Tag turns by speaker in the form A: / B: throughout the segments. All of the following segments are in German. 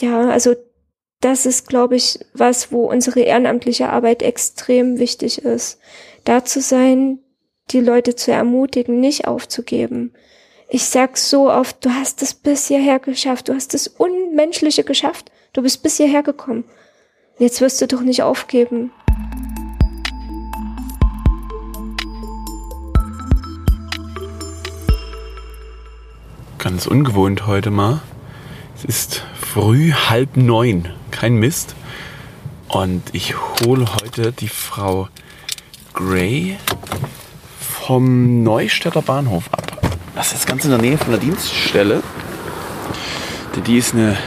A: ja, also das ist, glaube ich, was, wo unsere ehrenamtliche Arbeit extrem wichtig ist. Da zu sein, die Leute zu ermutigen, nicht aufzugeben. Ich sag so oft, du hast es bis hierher geschafft, du hast das Unmenschliche geschafft, du bist bis hierher gekommen. Jetzt wirst du doch nicht aufgeben.
B: Ganz ungewohnt heute mal. Es ist früh halb neun, kein Mist. Und ich hole heute die Frau Gray vom Neustädter Bahnhof ab. Das ist ganz in der Nähe von der Dienststelle. Die ist eine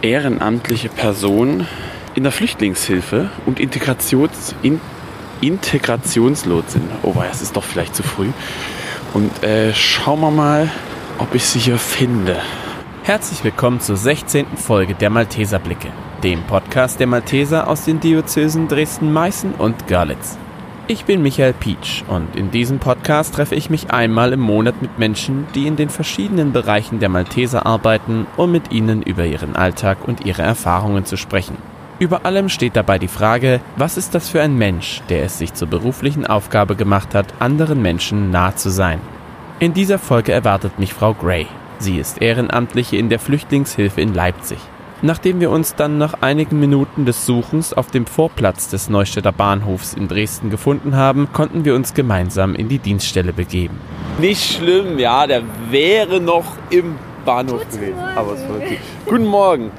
B: ehrenamtliche Person in der Flüchtlingshilfe und Integrations, in, Integrationslotsin. Oh, es ist doch vielleicht zu früh. Und äh, schauen wir mal, ob ich sie hier finde.
C: Herzlich willkommen zur 16. Folge der Malteserblicke, dem Podcast der Malteser aus den Diözesen Dresden, Meißen und Görlitz. Ich bin Michael Pietsch und in diesem Podcast treffe ich mich einmal im Monat mit Menschen, die in den verschiedenen Bereichen der Malteser arbeiten, um mit ihnen über ihren Alltag und ihre Erfahrungen zu sprechen. Über allem steht dabei die Frage, was ist das für ein Mensch, der es sich zur beruflichen Aufgabe gemacht hat, anderen Menschen nah zu sein. In dieser Folge erwartet mich Frau Gray, Sie ist Ehrenamtliche in der Flüchtlingshilfe in Leipzig. Nachdem wir uns dann nach einigen Minuten des Suchens auf dem Vorplatz des Neustädter Bahnhofs in Dresden gefunden haben, konnten wir uns gemeinsam in die Dienststelle begeben.
B: Nicht schlimm, ja, der wäre noch im Bahnhof
A: Guten
B: gewesen.
A: Morgen.
B: Aber es war okay. Guten Morgen.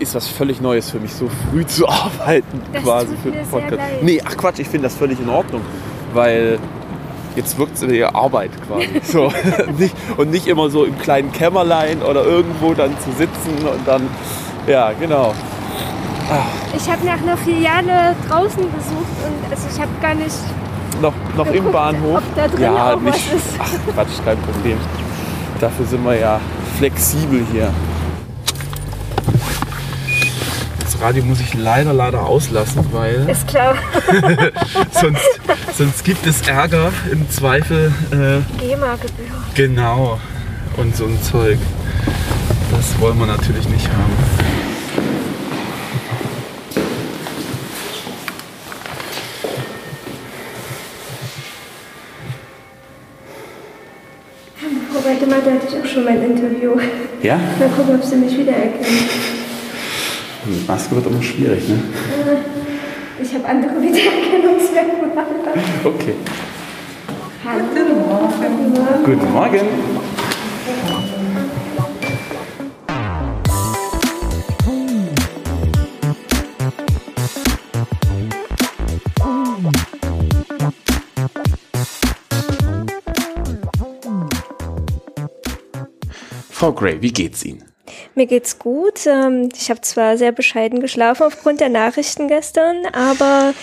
B: Ist was völlig Neues für mich, so früh zu arbeiten,
A: Das
B: quasi
A: tut
B: für den
A: sehr
B: Podcast.
A: leid.
B: Nee, ach Quatsch, ich finde das völlig in Ordnung, weil jetzt wirkt es wie Arbeit quasi. So, nicht, und nicht immer so im kleinen Kämmerlein oder irgendwo dann zu sitzen und dann, ja, genau.
A: Ich habe nach einer Filiale draußen gesucht und also ich habe gar nicht
B: Noch, noch im
A: Geguckt,
B: Bahnhof.
A: da drin
B: ja, nicht. Ach, Quatsch, kein Problem. Dafür sind wir ja flexibel hier. Das Radio muss ich leider, leider auslassen, weil
A: Ist klar.
B: sonst, sonst gibt es Ärger im Zweifel. Äh,
A: GEMA-Gebühr.
B: genau. Und so ein Zeug. Das wollen wir natürlich nicht haben.
A: Warte mal, da hatte ich auch schon mein Interview.
B: Ja?
A: Mal gucken, ob sie mich wiedererkennen.
B: Mit Maske wird immer schwierig, ne?
A: Ich habe andere Wiedererkennungsmerkmale.
B: Okay.
A: Hallo. Guten Morgen.
B: Guten Morgen. Frau Gray, wie geht's Ihnen?
A: Mir geht's gut. Ähm, Ich habe zwar sehr bescheiden geschlafen aufgrund der Nachrichten gestern, aber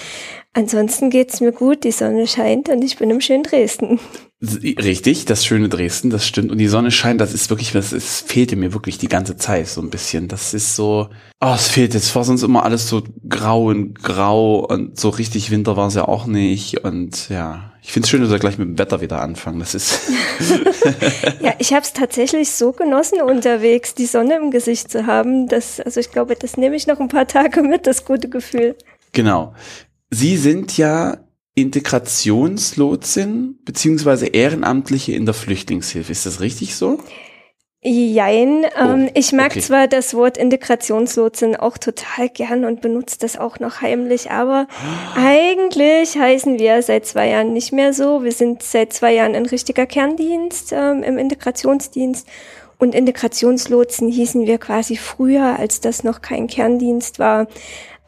A: ansonsten geht's mir gut. Die Sonne scheint und ich bin im schönen Dresden.
B: Richtig, das schöne Dresden, das stimmt. Und die Sonne scheint, das ist wirklich, das ist, fehlte mir wirklich die ganze Zeit so ein bisschen. Das ist so, oh, es fehlt jetzt. War sonst immer alles so grau und grau und so richtig Winter war es ja auch nicht. Und ja, ich finde es schön, dass wir gleich mit dem Wetter wieder anfangen. Das ist,
A: Ja, ich habe es tatsächlich so genossen, unterwegs die Sonne im Gesicht zu haben. Das, also ich glaube, das nehme ich noch ein paar Tage mit, das gute Gefühl.
B: genau. Sie sind ja Integrationslotsin beziehungsweise Ehrenamtliche in der Flüchtlingshilfe. Ist das richtig so?
A: Jein, ähm,
B: Oh,
A: ich mag
B: okay.
A: zwar das Wort Integrationslotsen auch total gern und benutze das auch noch heimlich, aber eigentlich heißen wir seit zwei Jahren nicht mehr so. Wir sind seit zwei Jahren ein richtiger Kerndienst ähm, im Integrationsdienst und Integrationslotsen hießen wir quasi früher, als das noch kein Kerndienst war.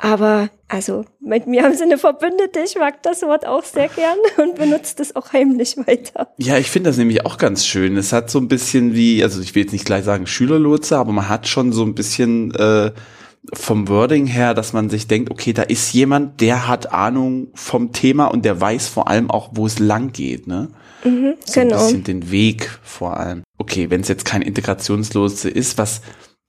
A: Aber also mit mir haben sie eine Verbündete. Ich mag das Wort auch sehr gern und benutze das auch heimlich weiter.
B: Ja, ich finde das nämlich auch ganz schön. Es hat so ein bisschen wie, also ich will jetzt nicht gleich sagen Schülerlotse, aber man hat schon so ein bisschen äh, vom Wording her, dass man sich denkt, okay, da ist jemand, der hat Ahnung vom Thema und der weiß vor allem auch, wo es lang geht, ne? So ein
A: genau.
B: bisschen den Weg vor allem. Okay, wenn es jetzt kein Integrationslotse ist, was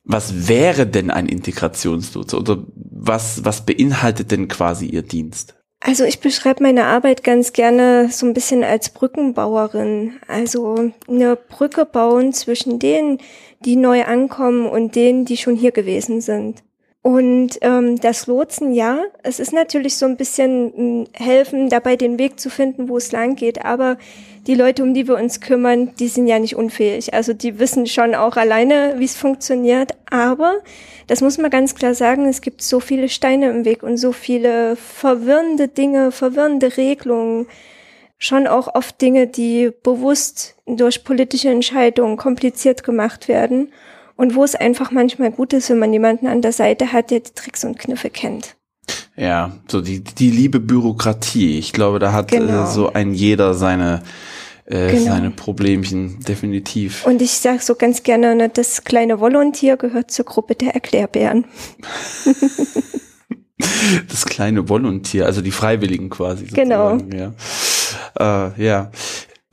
B: was wäre denn ein Integrationslotse oder was was beinhaltet denn quasi Ihr Dienst?
A: Also ich beschreibe meine Arbeit ganz gerne so ein bisschen als Brückenbauerin. Also eine Brücke bauen zwischen denen, die neu ankommen und denen, die schon hier gewesen sind. Und ähm, das Lotsen, ja, es ist natürlich so ein bisschen hm, helfen, dabei den Weg zu finden, wo es lang geht. Aber die Leute, um die wir uns kümmern, die sind ja nicht unfähig. Also die wissen schon auch alleine, wie es funktioniert. Aber das muss man ganz klar sagen, es gibt so viele Steine im Weg und so viele verwirrende Dinge, verwirrende Regelungen. Schon auch oft Dinge, die bewusst durch politische Entscheidungen kompliziert gemacht werden und wo es einfach manchmal gut ist, wenn man jemanden an der Seite hat, der die Tricks und Kniffe kennt.
B: Ja, so die, die liebe Bürokratie. Ich glaube, da hat genau. äh, so ein jeder seine, äh, genau. seine Problemchen, definitiv.
A: Und ich sage so ganz gerne, ne, das kleine Volontier gehört zur Gruppe der Erklärbären.
B: das kleine Volontier, also die Freiwilligen quasi.
A: Genau.
B: Ja. Äh, ja.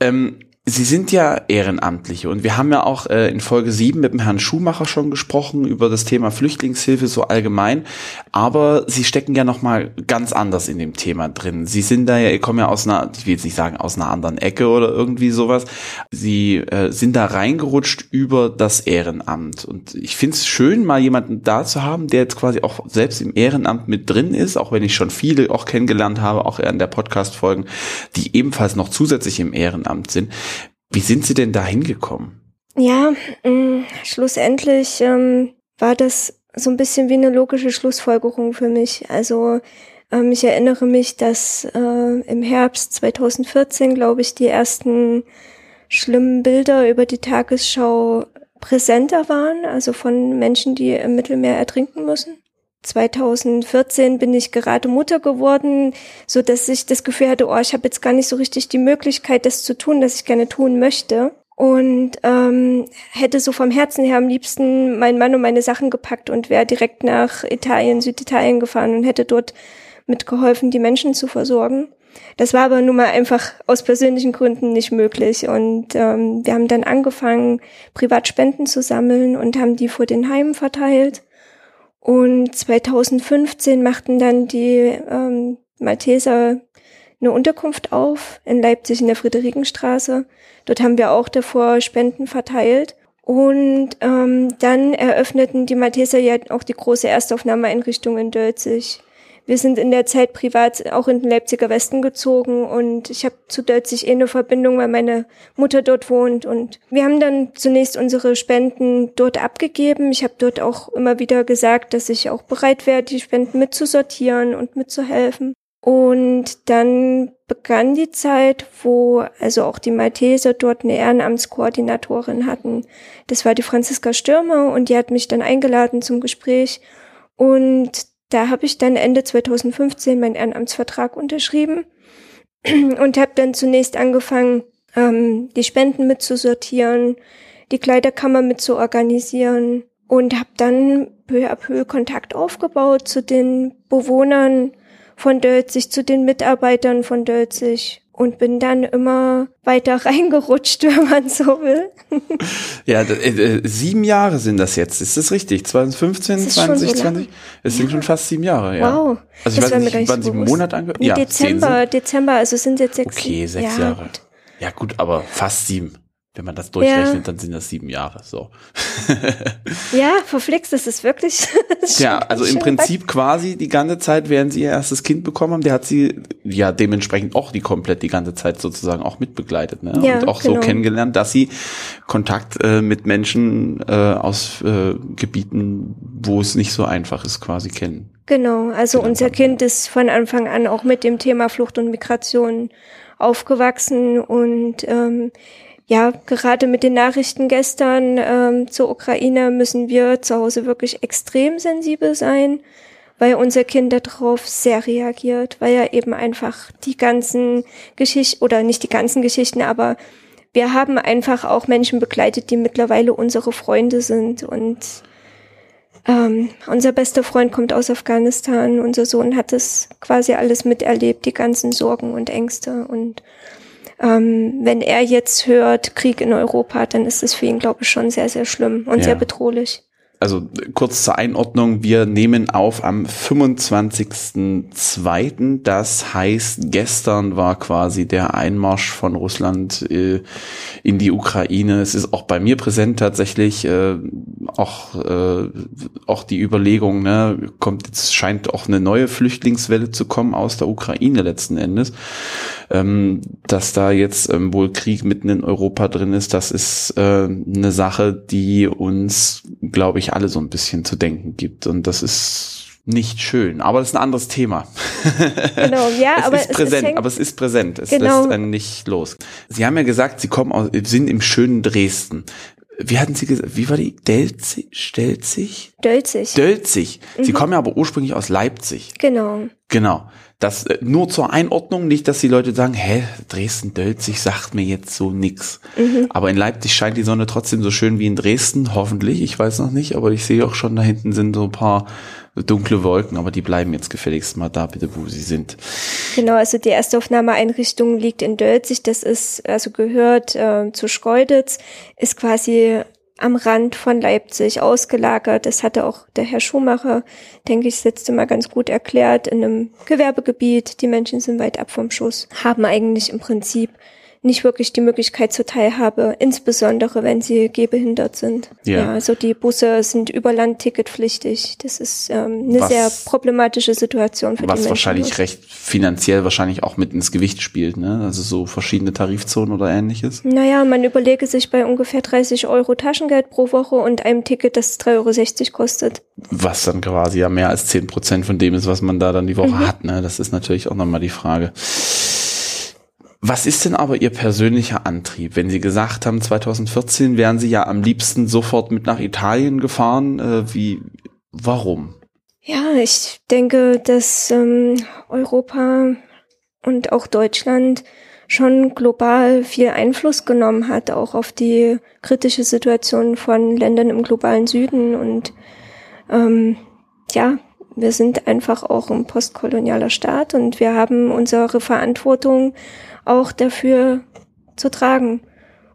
B: Ähm, Sie sind ja Ehrenamtliche und wir haben ja auch äh, in Folge 7 mit dem Herrn Schumacher schon gesprochen über das Thema Flüchtlingshilfe so allgemein, aber Sie stecken ja noch mal ganz anders in dem Thema drin. Sie sind da ja, kommen ja aus einer, ich will jetzt nicht sagen aus einer anderen Ecke oder irgendwie sowas. Sie äh, sind da reingerutscht über das Ehrenamt und ich finde es schön, mal jemanden da zu haben, der jetzt quasi auch selbst im Ehrenamt mit drin ist, auch wenn ich schon viele auch kennengelernt habe, auch in der Podcast-Folgen, die ebenfalls noch zusätzlich im Ehrenamt sind. Wie sind Sie denn da hingekommen?
A: Ja, mh, mm, schlussendlich ähm, war das so ein bisschen wie eine logische Schlussfolgerung für mich. Also ähm, ich erinnere mich, dass äh, im Herbst 2014, glaube ich, die ersten schlimmen Bilder über die Tagesschau präsenter waren, also von Menschen, die im Mittelmeer ertrinken müssen. 2014 bin ich gerade Mutter geworden, so dass ich das Gefühl hatte, oh, ich habe jetzt gar nicht so richtig die Möglichkeit, das zu tun, das ich gerne tun möchte. Und ähm, hätte so vom Herzen her am liebsten meinen Mann und meine Sachen gepackt und wäre direkt nach Italien, Süditalien gefahren und hätte dort mitgeholfen, die Menschen zu versorgen. Das war aber nun mal einfach aus persönlichen Gründen nicht möglich. Und ähm, wir haben dann angefangen, Privatspenden zu sammeln und haben die vor den Heimen verteilt. Und 2015 machten dann die ähm, Malteser eine Unterkunft auf in Leipzig in der Friederikenstraße. Dort haben wir auch davor Spenden verteilt. Und ähm, dann eröffneten die Malteser ja auch die große Erstaufnahmeeinrichtung in Dölzig. Wir sind in der Zeit privat auch in den Leipziger Westen gezogen und ich habe zu Dölzig eh eine Verbindung, weil meine Mutter dort wohnt. Und wir haben dann zunächst unsere Spenden dort abgegeben. Ich habe dort auch immer wieder gesagt, dass ich auch bereit wäre, die Spenden mitzusortieren und mitzuhelfen. Und dann begann die Zeit, wo also auch die Malteser dort eine Ehrenamtskoordinatorin hatten. Das war die Franziska Stürmer und die hat mich dann eingeladen zum Gespräch. Und da habe ich dann Ende 2015 meinen Ehrenamtsvertrag unterschrieben und habe dann zunächst angefangen, ähm, die Spenden mitzusortieren, die Kleiderkammer mitzuorganisieren und habe dann peu à peu Kontakt aufgebaut zu den Bewohnern. Von Dölzig, zu den Mitarbeitern von Dölzig und bin dann immer weiter reingerutscht, wenn man so will.
B: ja, äh, äh, sieben Jahre sind das jetzt. Ist das richtig? 2015, 2020? Es sind schon fast sieben Jahre, ja.
A: Wow.
B: Also ich das weiß nicht, wann Sie im Monat angehört?
A: Nee, ja, Dezember, Dezember, also sind jetzt sechs.
B: Okay, sechs ja, Jahre. Ja gut, aber fast sieben. Wenn man das durchrechnet, ja. dann sind das sieben Jahre. So.
A: ja, verflixt, das ist wirklich.
B: ja, also im Prinzip quasi die ganze Zeit, während sie ihr erstes Kind bekommen haben, der hat sie ja dementsprechend auch die komplett die ganze Zeit sozusagen auch mitbegleitet, ne? Ja, und auch genau. so kennengelernt, dass sie Kontakt äh, mit Menschen äh, aus äh, Gebieten, wo es nicht so einfach ist, quasi kennen.
A: Genau, also unser Kind ist von Anfang an auch mit dem Thema Flucht und Migration aufgewachsen und ähm, ja, gerade mit den Nachrichten gestern ähm, zur Ukraine müssen wir zu Hause wirklich extrem sensibel sein, weil unser Kind darauf sehr reagiert, weil er eben einfach die ganzen Geschichten, oder nicht die ganzen Geschichten, aber wir haben einfach auch Menschen begleitet, die mittlerweile unsere Freunde sind und ähm, unser bester Freund kommt aus Afghanistan. Unser Sohn hat das quasi alles miterlebt, die ganzen Sorgen und Ängste und ähm, wenn er jetzt hört, Krieg in Europa, dann ist es für ihn, glaube ich, schon sehr, sehr schlimm und ja. sehr bedrohlich.
B: also kurz zur Einordnung, wir nehmen auf am 25.02. Das heißt, gestern war quasi der Einmarsch von Russland äh, in die Ukraine. Es ist auch bei mir präsent tatsächlich äh, auch, äh, auch die Überlegung, ne, kommt jetzt scheint auch eine neue Flüchtlingswelle zu kommen aus der Ukraine letzten Endes. Ähm, dass da jetzt ähm, wohl Krieg mitten in Europa drin ist, das ist äh, eine Sache, die uns, glaube ich, alle so ein bisschen zu denken gibt. Und das ist nicht schön, aber das ist ein anderes Thema.
A: Genau, ja,
B: es
A: aber
B: ist
A: es,
B: präsent,
A: es
B: aber es ist präsent. Es
A: Genau.
B: lässt einen nicht los. Sie haben ja gesagt, Sie kommen aus, sind im schönen Dresden. Wie hatten Sie gesagt? Wie war die? Delzig? Stelzig?
A: Dölzig.
B: Dölzig.
A: Mhm.
B: Sie kommen ja aber ursprünglich aus Leipzig.
A: genau.
B: Genau. Das äh, nur zur Einordnung, nicht, dass die Leute sagen, hä, Dresden, Dölzig sagt mir jetzt so nix.
A: Mhm.
B: Aber in Leipzig scheint die Sonne trotzdem so schön wie in Dresden, hoffentlich. Ich weiß noch nicht, aber ich sehe auch schon, da hinten sind so ein paar dunkle Wolken, aber die bleiben jetzt gefälligst mal da, bitte, wo sie sind.
A: Genau, also die erste Aufnahmeeinrichtung liegt in Dölzig, das ist, also gehört äh, zu Schkeuditz, ist quasi am Rand von Leipzig ausgelagert. Das hatte auch der Herr Schumacher, denke ich, letzte Mal ganz gut erklärt, in einem Gewerbegebiet. Die Menschen sind weit ab vom Schuss, haben eigentlich im Prinzip nicht wirklich die Möglichkeit zur Teilhabe, insbesondere wenn sie gehbehindert sind.
B: Ja.
A: also die Busse sind über Land ticketpflichtig. Das ist ähm, eine
B: Was-
A: sehr problematische Situation für die
B: Was
A: Menschen.
B: wahrscheinlich
A: dort.
B: recht finanziell wahrscheinlich auch mit ins Gewicht spielt, ne? Also so verschiedene Tarifzonen oder ähnliches.
A: Naja, man überlege sich bei ungefähr 30 Euro Taschengeld pro Woche und einem Ticket, das 3,60 Euro kostet.
B: Was dann quasi ja mehr als zehn Prozent von dem ist, was man da dann die Woche
A: Mhm.
B: hat, ne? Das ist natürlich auch nochmal die Frage. Was ist denn aber Ihr persönlicher Antrieb? Wenn Sie gesagt haben, 2014 wären Sie ja am liebsten sofort mit nach Italien gefahren, äh, wie, warum?
A: Ja, ich denke, dass ähm, Europa und auch Deutschland schon global viel Einfluss genommen hat, auch auf die kritische Situation von Ländern im globalen Süden. Und ähm, ja, wir sind einfach auch ein postkolonialer Staat und wir haben unsere Verantwortung auch dafür zu tragen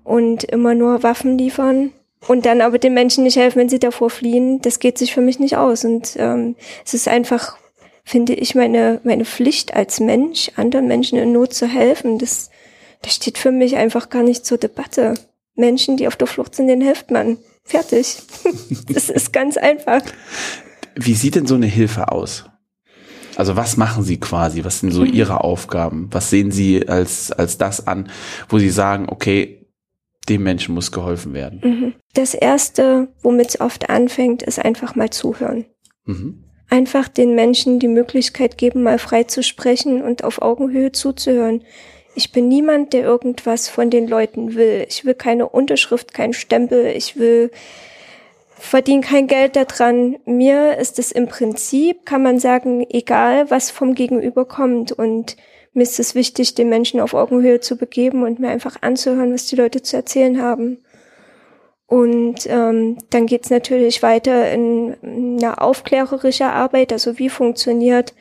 A: und immer nur Waffen liefern und dann aber den Menschen nicht helfen, wenn sie davor fliehen, das geht sich für mich nicht aus. Und ähm, es ist einfach, finde ich, meine, meine Pflicht als Mensch, anderen Menschen in Not zu helfen. Das, das steht für mich einfach gar nicht zur Debatte. Menschen, die auf der Flucht sind, denen hilft man. Fertig. das ist ganz einfach.
B: Wie sieht denn so eine Hilfe aus? Also was machen Sie quasi? Was sind so
A: Mhm.
B: Ihre Aufgaben? Was sehen Sie als, als das an, wo Sie sagen, okay, dem Menschen muss geholfen werden?
A: Mhm. Das Erste, womit es oft anfängt, ist einfach mal zuhören.
B: Mhm.
A: Einfach den Menschen die Möglichkeit geben, mal frei zu sprechen und auf Augenhöhe zuzuhören. Ich bin niemand, der irgendwas von den Leuten will. Ich will keine Unterschrift, keinen Stempel. Ich will verdiene kein Geld daran. Mir ist es im Prinzip, kann man sagen, egal, was vom Gegenüber kommt. Und mir ist es wichtig, den Menschen auf Augenhöhe zu begeben und mir einfach anzuhören, was die Leute zu erzählen haben. Und ähm, dann geht's natürlich weiter in eine aufklärerische Arbeit, also wie funktioniert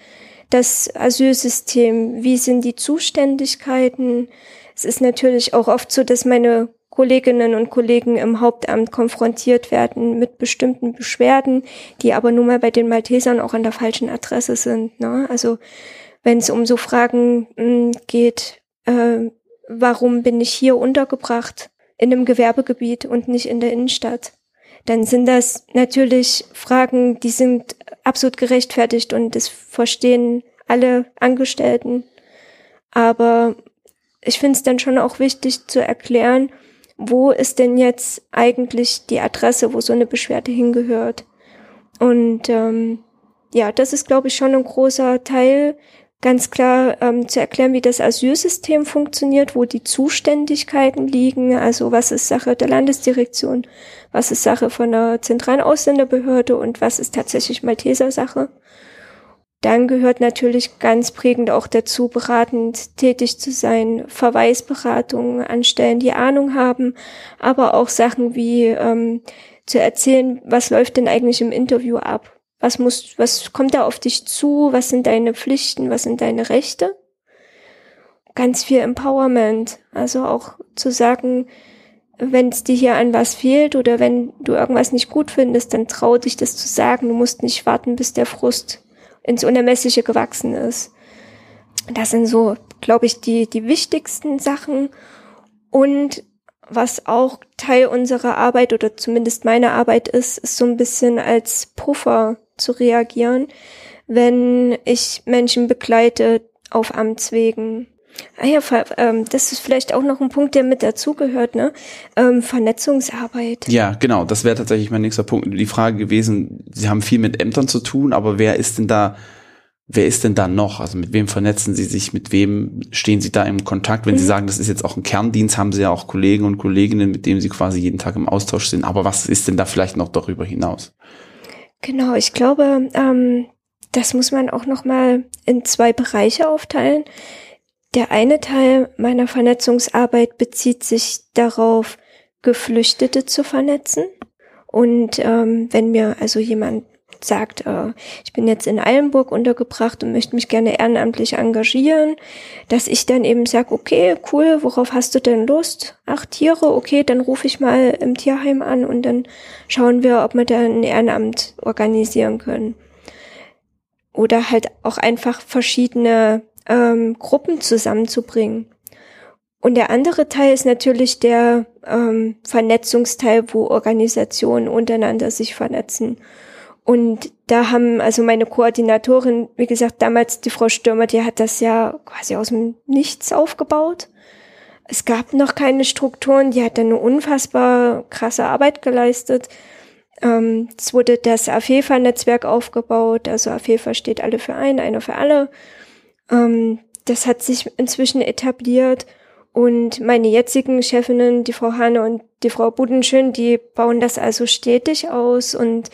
A: das Asylsystem, wie sind die Zuständigkeiten. Es ist natürlich auch oft so, dass meine Kolleginnen und Kollegen im Hauptamt konfrontiert werden mit bestimmten Beschwerden, die aber nun mal bei den Maltesern auch an der falschen Adresse sind. Ne? Also wenn es um so Fragen mh, geht, äh, warum bin ich hier untergebracht in einem Gewerbegebiet und nicht in der Innenstadt, dann sind das natürlich Fragen, die sind absolut gerechtfertigt und das verstehen alle Angestellten. Aber ich finde es dann schon auch wichtig zu erklären, wo ist denn jetzt eigentlich die Adresse, wo so eine Beschwerde hingehört. Und ähm, ja, das ist, glaube ich, schon ein großer Teil, ganz klar ähm, zu erklären, wie das Asylsystem funktioniert, wo die Zuständigkeiten liegen, also was ist Sache der Landesdirektion, was ist Sache von der zentralen Ausländerbehörde und was ist tatsächlich Malteser Sache. Dann gehört natürlich ganz prägend auch dazu, beratend tätig zu sein, Verweisberatungen anstellen, die Ahnung haben, aber auch Sachen wie ähm, zu erzählen, was läuft denn eigentlich im Interview ab? Was muss, was kommt da auf dich zu? Was sind deine Pflichten? Was sind deine Rechte? Ganz viel Empowerment. Also auch zu sagen, wenn es dir hier an was fehlt oder wenn du irgendwas nicht gut findest, dann trau dich das zu sagen. Du musst nicht warten, bis der Frust ins Unermessliche gewachsen ist. Das sind so, glaube ich, die, die wichtigsten Sachen. Und was auch Teil unserer Arbeit oder zumindest meiner Arbeit ist, ist so ein bisschen als Puffer zu reagieren, wenn ich Menschen begleite auf Amtswegen Ah ja, ähm, das ist vielleicht auch noch ein Punkt, der mit dazugehört, ne? Ähm, Vernetzungsarbeit.
B: Ja, genau, das wäre tatsächlich mein nächster Punkt. Die Frage gewesen, Sie haben viel mit Ämtern zu tun, aber wer ist denn da, wer ist denn da noch? Also mit wem vernetzen Sie sich, mit wem stehen Sie da im Kontakt? Wenn mhm. Sie sagen, das ist jetzt auch ein Kerndienst, haben Sie ja auch Kollegen und Kolleginnen, mit denen Sie quasi jeden Tag im Austausch sind. Aber was ist denn da vielleicht noch darüber hinaus?
A: Genau, ich glaube, ähm, das muss man auch noch mal in zwei Bereiche aufteilen. Der eine Teil meiner Vernetzungsarbeit bezieht sich darauf, Geflüchtete zu vernetzen. Und ähm, wenn mir also jemand sagt, äh, ich bin jetzt in Eilenburg untergebracht und möchte mich gerne ehrenamtlich engagieren, dass ich dann eben sage, okay, cool, worauf hast du denn Lust? Ach, Tiere, okay, dann rufe ich mal im Tierheim an und dann schauen wir, ob wir da ein Ehrenamt organisieren können. Oder halt auch einfach verschiedene ähm, Gruppen zusammenzubringen. Und der andere Teil ist natürlich der ähm, Vernetzungsteil, wo Organisationen untereinander sich vernetzen. Und da haben also meine Koordinatorin, wie gesagt, damals die Frau Stürmer, die hat das ja quasi aus dem Nichts aufgebaut. Es gab noch keine Strukturen, die hat dann eine unfassbar krasse Arbeit geleistet. Ähm, es wurde das AFEFA-Netzwerk aufgebaut, also AFEFA steht alle für ein, einer für alle. Ähm, das hat sich inzwischen etabliert und meine jetzigen Chefinnen, die Frau Hane und die Frau Budenschön, die bauen das also stetig aus und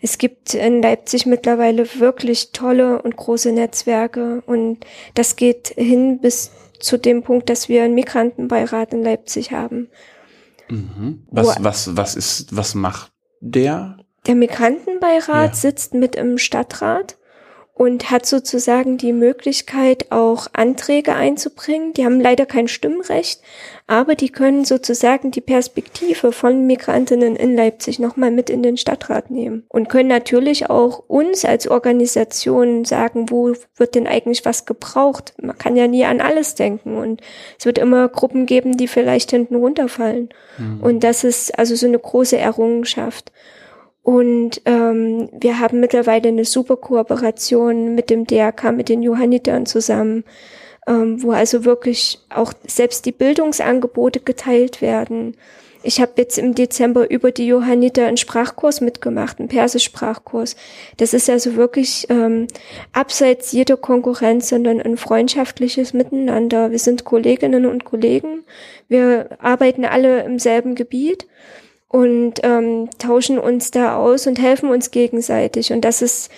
A: es gibt in Leipzig mittlerweile wirklich tolle und große Netzwerke und das geht hin bis zu dem Punkt, dass wir einen Migrantenbeirat in Leipzig haben.
B: Mhm. Was, was, was ist, was macht der?
A: Der Migrantenbeirat ja. sitzt mit im Stadtrat und hat sozusagen die Möglichkeit, auch Anträge einzubringen. Die haben leider kein Stimmrecht, aber die können sozusagen die Perspektive von Migrantinnen in Leipzig nochmal mit in den Stadtrat nehmen und können natürlich auch uns als Organisation sagen, wo wird denn eigentlich was gebraucht. Man kann ja nie an alles denken und es wird immer Gruppen geben, die vielleicht hinten runterfallen. Mhm. Und das ist also so eine große Errungenschaft. Und ähm, wir haben mittlerweile eine super Kooperation mit dem DRK, mit den Johannitern zusammen, ähm, wo also wirklich auch selbst die Bildungsangebote geteilt werden. Ich habe jetzt im Dezember über die Johanniter einen Sprachkurs mitgemacht, einen Persisch-Sprachkurs. Das ist also wirklich ähm, abseits jeder Konkurrenz, sondern ein freundschaftliches Miteinander. Wir sind Kolleginnen und Kollegen. Wir arbeiten alle im selben Gebiet und ähm, tauschen uns da aus und helfen uns gegenseitig. Und das ist,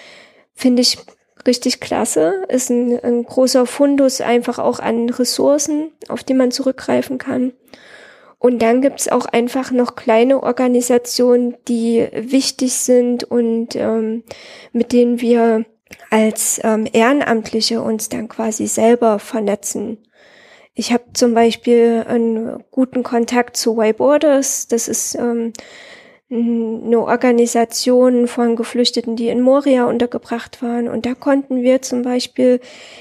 A: finde ich, richtig klasse. Ist ein, ein großer Fundus einfach auch an Ressourcen, auf die man zurückgreifen kann. Und dann gibt's auch einfach noch kleine Organisationen, die wichtig sind und ähm, mit denen wir als ähm, Ehrenamtliche uns dann quasi selber vernetzen. Ich habe zum Beispiel einen guten Kontakt zu Y Borders. Das ist ähm, eine Organisation von Geflüchteten, die in Moria untergebracht waren. Und da konnten wir zum Beispiel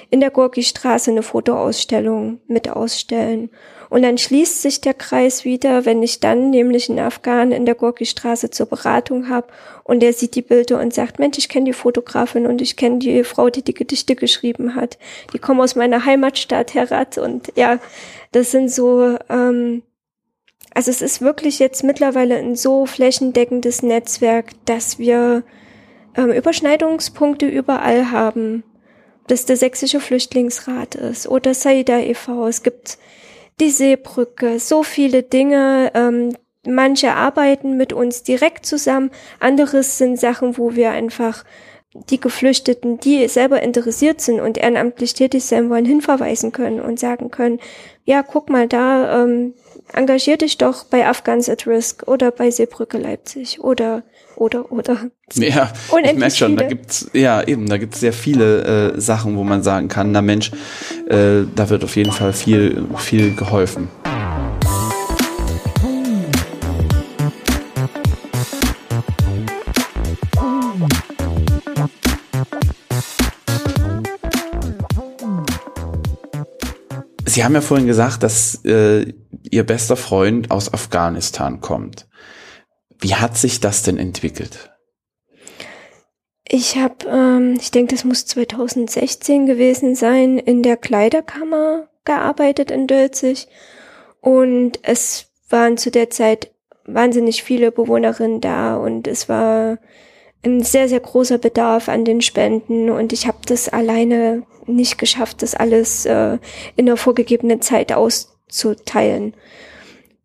A: in der Gorki-Straße eine Fotoausstellung mit ausstellen. Und dann schließt sich der Kreis wieder, wenn ich dann nämlich einen Afghanen in der Gorki-Straße zur Beratung habe und der sieht die Bilder und sagt, Mensch, ich kenne die Fotografin und ich kenne die Frau, die die Gedichte geschrieben hat. Die kommen aus meiner Heimatstadt Herat und ja, das sind so, ähm, also es ist wirklich jetzt mittlerweile ein so flächendeckendes Netzwerk, dass wir ähm, Überschneidungspunkte überall haben. Dass der Sächsische Flüchtlingsrat ist oder Saida e.V. Es gibt die Seebrücke, so viele Dinge. Ähm, manche arbeiten mit uns direkt zusammen, anderes sind Sachen, wo wir einfach die Geflüchteten, die selber interessiert sind und ehrenamtlich tätig sein wollen, hinverweisen können und sagen können, ja, guck mal da, ähm, engagier dich doch bei Afghans at Risk oder bei Seebrücke Leipzig oder oder, oder.
B: Ja, ich merke schon, viele. da gibt's, ja, eben, da gibt's sehr viele äh, Sachen, wo man sagen kann, na Mensch, äh, da wird auf jeden Fall viel, viel geholfen. Sie haben ja vorhin gesagt, dass äh, Ihr bester Freund aus Afghanistan kommt. Wie hat sich das denn entwickelt?
A: Ich habe, ähm, ich denke, das muss 2016 gewesen sein, in der Kleiderkammer gearbeitet in Dölzig. Und es waren zu der Zeit wahnsinnig viele Bewohnerinnen da und es war ein sehr, sehr großer Bedarf an den Spenden und ich habe das alleine nicht geschafft, das alles äh, in der vorgegebenen Zeit auszuteilen.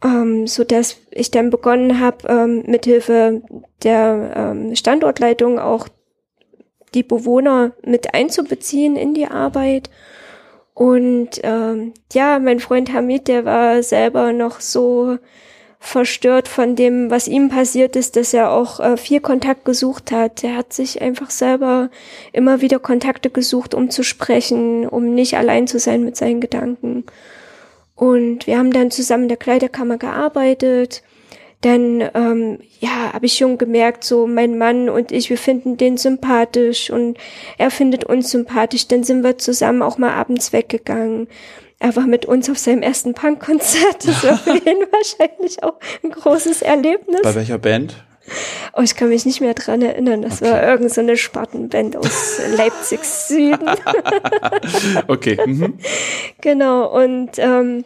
A: Ähm, so dass ich dann begonnen habe, ähm, mithilfe der ähm, Standortleitung auch die Bewohner mit einzubeziehen in die Arbeit. Und ähm, ja, mein Freund Hamid, der war selber noch so verstört von dem, was ihm passiert ist, dass er auch äh, viel Kontakt gesucht hat. Er hat sich einfach selber immer wieder Kontakte gesucht, um zu sprechen, um nicht allein zu sein mit seinen Gedanken. Und wir haben dann zusammen in der Kleiderkammer gearbeitet. Dann, ähm, ja, habe ich schon gemerkt, so mein Mann und ich, wir finden den sympathisch und er findet uns sympathisch. Dann sind wir zusammen auch mal abends weggegangen. Er war mit uns auf seinem ersten Punkkonzert. Das war für ihn wahrscheinlich auch ein großes Erlebnis.
B: Bei welcher Band?
A: Oh, ich kann mich nicht mehr dran erinnern. Das okay. war irgendeine so eine Spartenband aus Leipzigs Süden.
B: okay. Mhm.
A: Genau. Und ähm,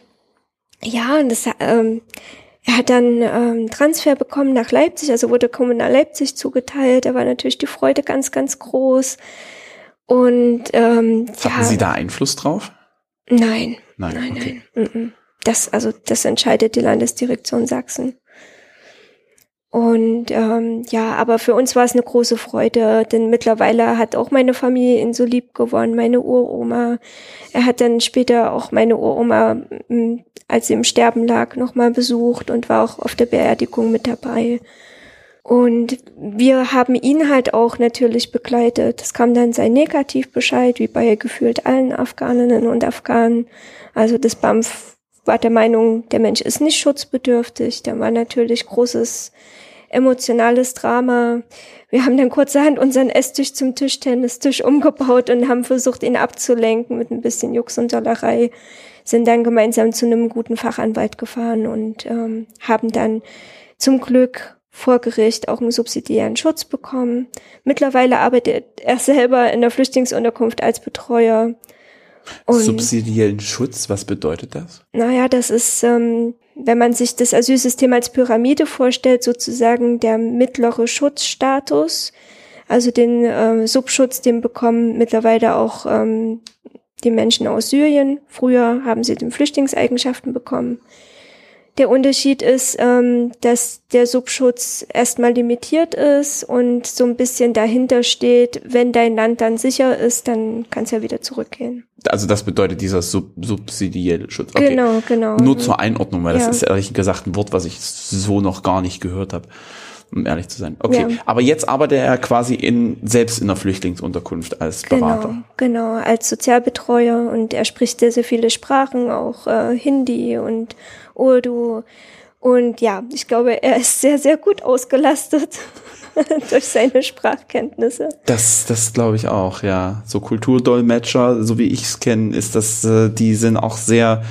A: ja, und das, ähm, er hat dann ähm, Transfer bekommen nach Leipzig, also wurde Kommunal Leipzig zugeteilt. Da war natürlich die Freude ganz, ganz groß. Und ähm,
B: hatten
A: ja,
B: Sie da Einfluss drauf?
A: Nein.
B: Nein,
A: nein,
B: okay.
A: nein. Das, also das entscheidet die Landesdirektion Sachsen. Und ähm, ja, aber für uns war es eine große Freude, denn mittlerweile hat auch meine Familie ihn so lieb gewonnen, meine Uroma. Er hat dann später auch meine Uroma, als sie im Sterben lag, nochmal besucht und war auch auf der Beerdigung mit dabei. Und wir haben ihn halt auch natürlich begleitet. Es kam dann sein Negativbescheid, wie bei gefühlt allen Afghaninnen und Afghanen. Also das BAMF war der Meinung, der Mensch ist nicht schutzbedürftig. Da war natürlich großes emotionales Drama. Wir haben dann kurzerhand unseren Esstisch zum Tischtennistisch umgebaut und haben versucht, ihn abzulenken mit ein bisschen Jux und Dollerei. Sind dann gemeinsam zu einem guten Fachanwalt gefahren und ähm, haben dann zum Glück vor Gericht auch einen subsidiären Schutz bekommen. Mittlerweile arbeitet er selber in der Flüchtlingsunterkunft als Betreuer.
B: Und, subsidiären Schutz, was bedeutet das?
A: Naja, das ist, ähm, wenn man sich das Asylsystem als Pyramide vorstellt, sozusagen der mittlere Schutzstatus. Also den äh, Subschutz, den bekommen mittlerweile auch ähm, die Menschen aus Syrien. Früher haben sie den Flüchtlingseigenschaften bekommen. Der Unterschied ist, ähm, dass der Subschutz erstmal limitiert ist und so ein bisschen dahinter steht, wenn dein Land dann sicher ist, dann kann es ja wieder zurückgehen.
B: Also das bedeutet dieser Sub subsidielle Schutz. Okay.
A: Genau, genau.
B: Nur zur Einordnung, weil ja. das ist ehrlich gesagt ein Wort, was ich so noch gar nicht gehört habe um ehrlich zu sein. Okay, ja. aber jetzt arbeitet er quasi in, selbst in der Flüchtlingsunterkunft als Berater.
A: Genau, genau, als Sozialbetreuer und er spricht sehr, sehr viele Sprachen, auch äh, Hindi und Urdu. Und ja, ich glaube, er ist sehr, sehr gut ausgelastet durch seine Sprachkenntnisse.
B: Das, das glaube ich auch, ja. So Kulturdolmetscher, so wie ich es kenne, ist das, äh, die sind auch sehr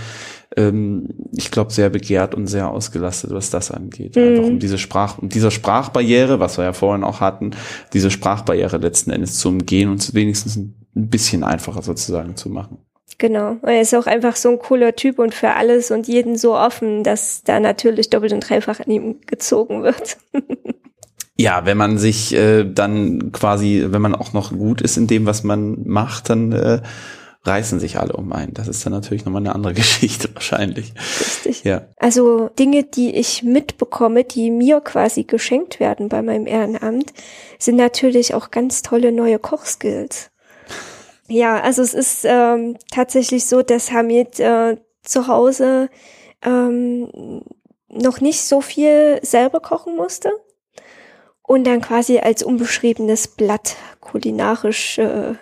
B: ähm, ich glaube, sehr begehrt und sehr ausgelastet, was das angeht. Mhm. Einfach um diese Sprach, um dieser Sprachbarriere, was wir ja vorhin auch hatten, diese Sprachbarriere letzten Endes zu umgehen und es wenigstens ein bisschen einfacher sozusagen zu machen.
A: Genau. Er ist auch einfach so ein cooler Typ und für alles und jeden so offen, dass da natürlich doppelt und dreifach an ihm gezogen wird.
B: ja, wenn man sich äh, dann quasi, wenn man auch noch gut ist in dem, was man macht, dann äh, reißen sich alle um einen. Das ist dann natürlich nochmal eine andere Geschichte wahrscheinlich.
A: Richtig. Ja. Also Dinge, die ich mitbekomme, die mir quasi geschenkt werden bei meinem Ehrenamt, sind natürlich auch ganz tolle neue Kochskills. Ja, also es ist ähm, tatsächlich so, dass Hamid äh, zu Hause ähm, noch nicht so viel selber kochen musste und dann quasi als unbeschriebenes Blatt kulinarisch äh,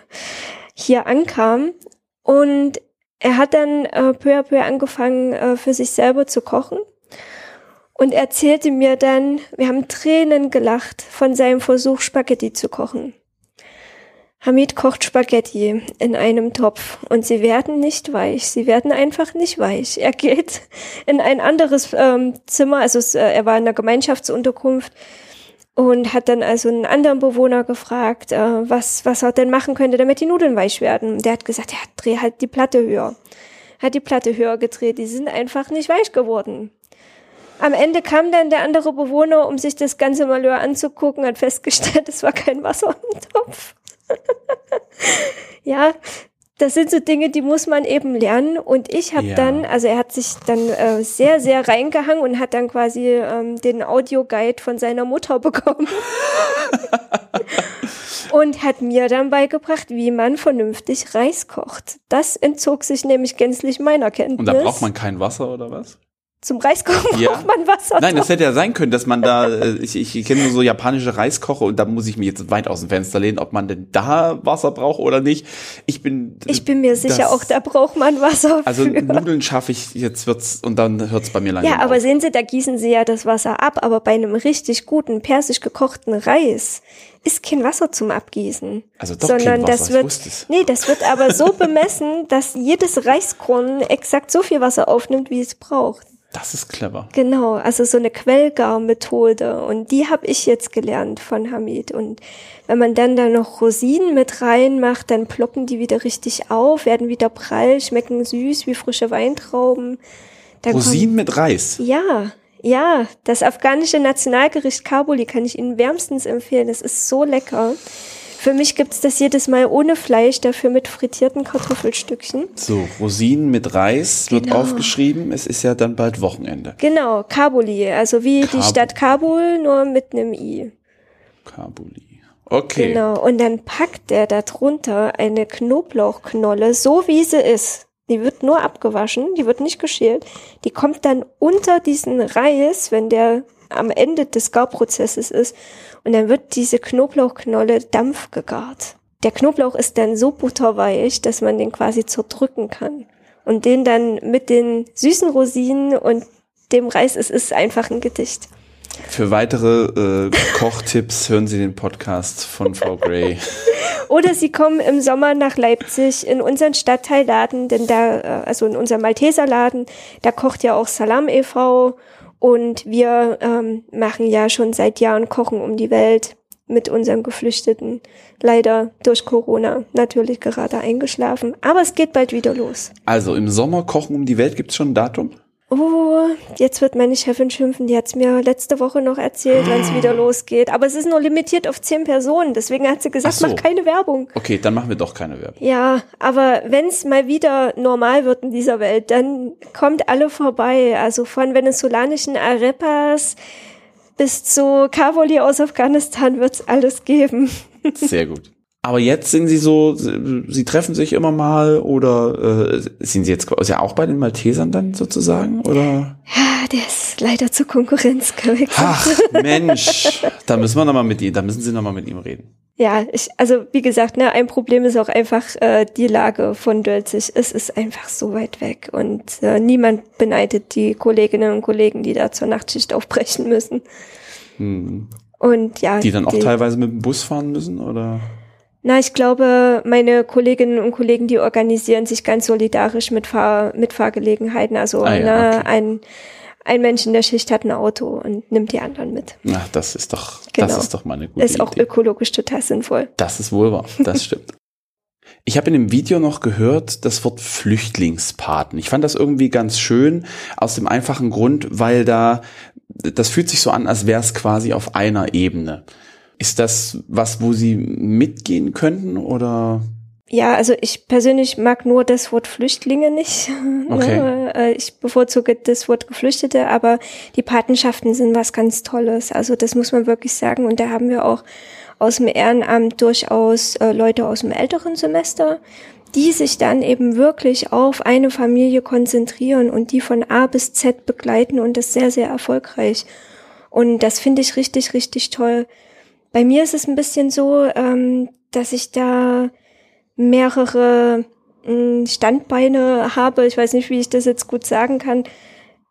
A: hier ankam. Und er hat dann äh, peu à peu angefangen, äh, für sich selber zu kochen. Und erzählte mir dann, wir haben Tränen gelacht von seinem Versuch, Spaghetti zu kochen. Hamid kocht Spaghetti in einem Topf und sie werden nicht weich. Sie werden einfach nicht weich. Er geht in ein anderes ähm, Zimmer, also es, äh, er war in einer Gemeinschaftsunterkunft und hat dann also einen anderen Bewohner gefragt, äh, was, was er denn machen könnte, damit die Nudeln weich werden. Der hat gesagt, ja, dreh halt die Platte höher. Hat die Platte höher gedreht, die sind einfach nicht weich geworden. Am Ende kam dann der andere Bewohner, um sich das ganze Malheur anzugucken, hat festgestellt, es war kein Wasser im Topf. Ja, das sind so Dinge, die muss man eben lernen. Und ich habe
B: Ja.
A: dann, also er hat sich dann äh, sehr, sehr reingehangen und hat dann quasi ähm, den Audioguide von seiner Mutter bekommen. und hat mir dann beigebracht, wie man vernünftig Reis kocht. Das entzog sich nämlich gänzlich meiner Kenntnis.
B: Und da braucht man kein Wasser oder was?
A: Zum Reiskochen
B: Ja.
A: braucht man Wasser.
B: Nein, das hätte ja sein können, dass man da, äh, ich, ich kenne nur so japanische Reiskocher und da muss ich mich jetzt weit aus dem Fenster lehnen, ob man denn da Wasser braucht oder nicht. Ich bin.
A: ich bin mir sicher,
B: das-
A: auch da braucht man Wasser.
B: Also
A: für.
B: Nudeln schaffe ich, jetzt wird's, und dann hört's bei mir langsam
A: Ja, aber
B: auf.
A: sehen Sie, da gießen Sie ja das Wasser ab, aber bei einem richtig guten persisch gekochten Reis ist kein Wasser zum Abgießen.
B: Also doch
A: sondern
B: kein Wasser,
A: das wird, nee, das wird aber so bemessen, dass jedes Reiskorn exakt so viel Wasser aufnimmt, wie es braucht.
B: Das ist clever.
A: Genau, also so eine Quellgarmethode und die habe ich jetzt gelernt von Hamid und wenn man dann da noch Rosinen mit reinmacht, dann ploppen die wieder richtig auf, werden wieder prall, schmecken süß wie frische Weintrauben. Dann
B: Rosinen mit Reis.
A: ja, ja, das afghanische Nationalgericht Kabuli kann ich Ihnen wärmstens empfehlen. Das ist so lecker. Für mich gibt's das jedes Mal ohne Fleisch, dafür mit frittierten Kartoffelstückchen.
B: So, Rosinen mit Reis wird
A: Genau.
B: aufgeschrieben. Es ist ja dann bald Wochenende.
A: Genau, Kabuli, also wie die
B: Kabul.
A: Stadt Kabul, nur mit einem I.
B: Kabuli. Okay.
A: Genau, und dann packt der da drunter eine Knoblauchknolle, so wie sie ist. Die wird nur abgewaschen, die wird nicht geschält. Die kommt dann unter diesen Reis, wenn der am Ende des Garprozesses ist. Und dann wird diese Knoblauchknolle dampfgegart. Der Knoblauch ist dann so butterweich, dass man den quasi zerdrücken kann. Und den dann mit den süßen Rosinen und dem Reis, es ist einfach ein Gedicht.
B: Für weitere äh, Kochtipps hören Sie den Podcast von Frau Gray.
A: Oder sie kommen im Sommer nach Leipzig in unseren Stadtteilladen, denn da, äh, also in unserem Malteserladen, da kocht ja auch Salam e.V. Und wir ähm, machen ja schon seit Jahren Kochen um die Welt mit unseren Geflüchteten. Leider durch Corona natürlich gerade eingeschlafen. Aber es geht bald wieder los.
B: Also im Sommer Kochen um die Welt gibt's schon ein Datum?
A: Oh, jetzt wird meine Chefin schimpfen. Die hat's mir letzte Woche noch erzählt, wann es wieder losgeht. Aber es ist nur limitiert auf zehn Personen. Deswegen hat sie gesagt,
B: so.
A: mach keine Werbung.
B: Okay, dann machen wir doch keine Werbung.
A: Ja, aber wenn's mal wieder normal wird in dieser Welt, dann kommt alle vorbei. Also von venezolanischen Arepas bis zu Kavoli aus Afghanistan wird's alles geben.
B: Sehr gut. Aber jetzt sind Sie so, Sie Sie treffen sich immer mal oder äh, sind Sie jetzt quasi auch bei den Maltesern dann sozusagen? Oder?
A: Ja, der ist leider zur Konkurrenz gewechselt.
B: Ach Mensch, da müssen wir noch mal mit ihm, da müssen Sie noch mal mit ihm reden.
A: Ja, ich, also wie gesagt, ne, ein Problem ist auch einfach äh, die Lage von Dölzig. Es ist einfach so weit weg und äh, niemand beneidet die Kolleginnen und Kollegen, die da zur Nachtschicht aufbrechen müssen. Und ja,
B: Die dann auch teilweise mit dem Bus fahren müssen oder?
A: Na, ich glaube, meine Kolleginnen und Kollegen, die organisieren sich ganz solidarisch mit, Fahr mit Fahrgelegenheiten. Also
B: Ah ja,
A: ne,
B: okay.
A: ein, ein Mensch in der Schicht hat ein Auto und nimmt die anderen mit.
B: Na, das ist doch, das
A: Genau.
B: ist doch mal eine gute
A: Ist auch
B: Idee.
A: ökologisch total sinnvoll.
B: Das ist wohl wahr, das stimmt. Ich habe in dem Video noch gehört das Wort Flüchtlingspaten. Ich fand das irgendwie ganz schön aus dem einfachen Grund, weil da das fühlt sich so an, als wäre es quasi auf einer Ebene. Ist das was, wo Sie mitgehen könnten oder?
A: Ja, also ich persönlich mag nur das Wort Flüchtlinge nicht.
B: Okay.
A: Ne? Äh, Ich bevorzuge das Wort Geflüchtete, aber die Patenschaften sind was ganz Tolles. Also das muss man wirklich sagen. Und da haben wir auch aus dem Ehrenamt durchaus äh, Leute aus dem älteren Semester, die sich dann eben wirklich auf eine Familie konzentrieren und die von A bis Z begleiten und das sehr, sehr erfolgreich. Und das finde ich richtig, richtig toll. Bei mir ist es ein bisschen so, ähm, dass ich da mehrere mh, Standbeine habe. Ich weiß nicht, wie ich das jetzt gut sagen kann.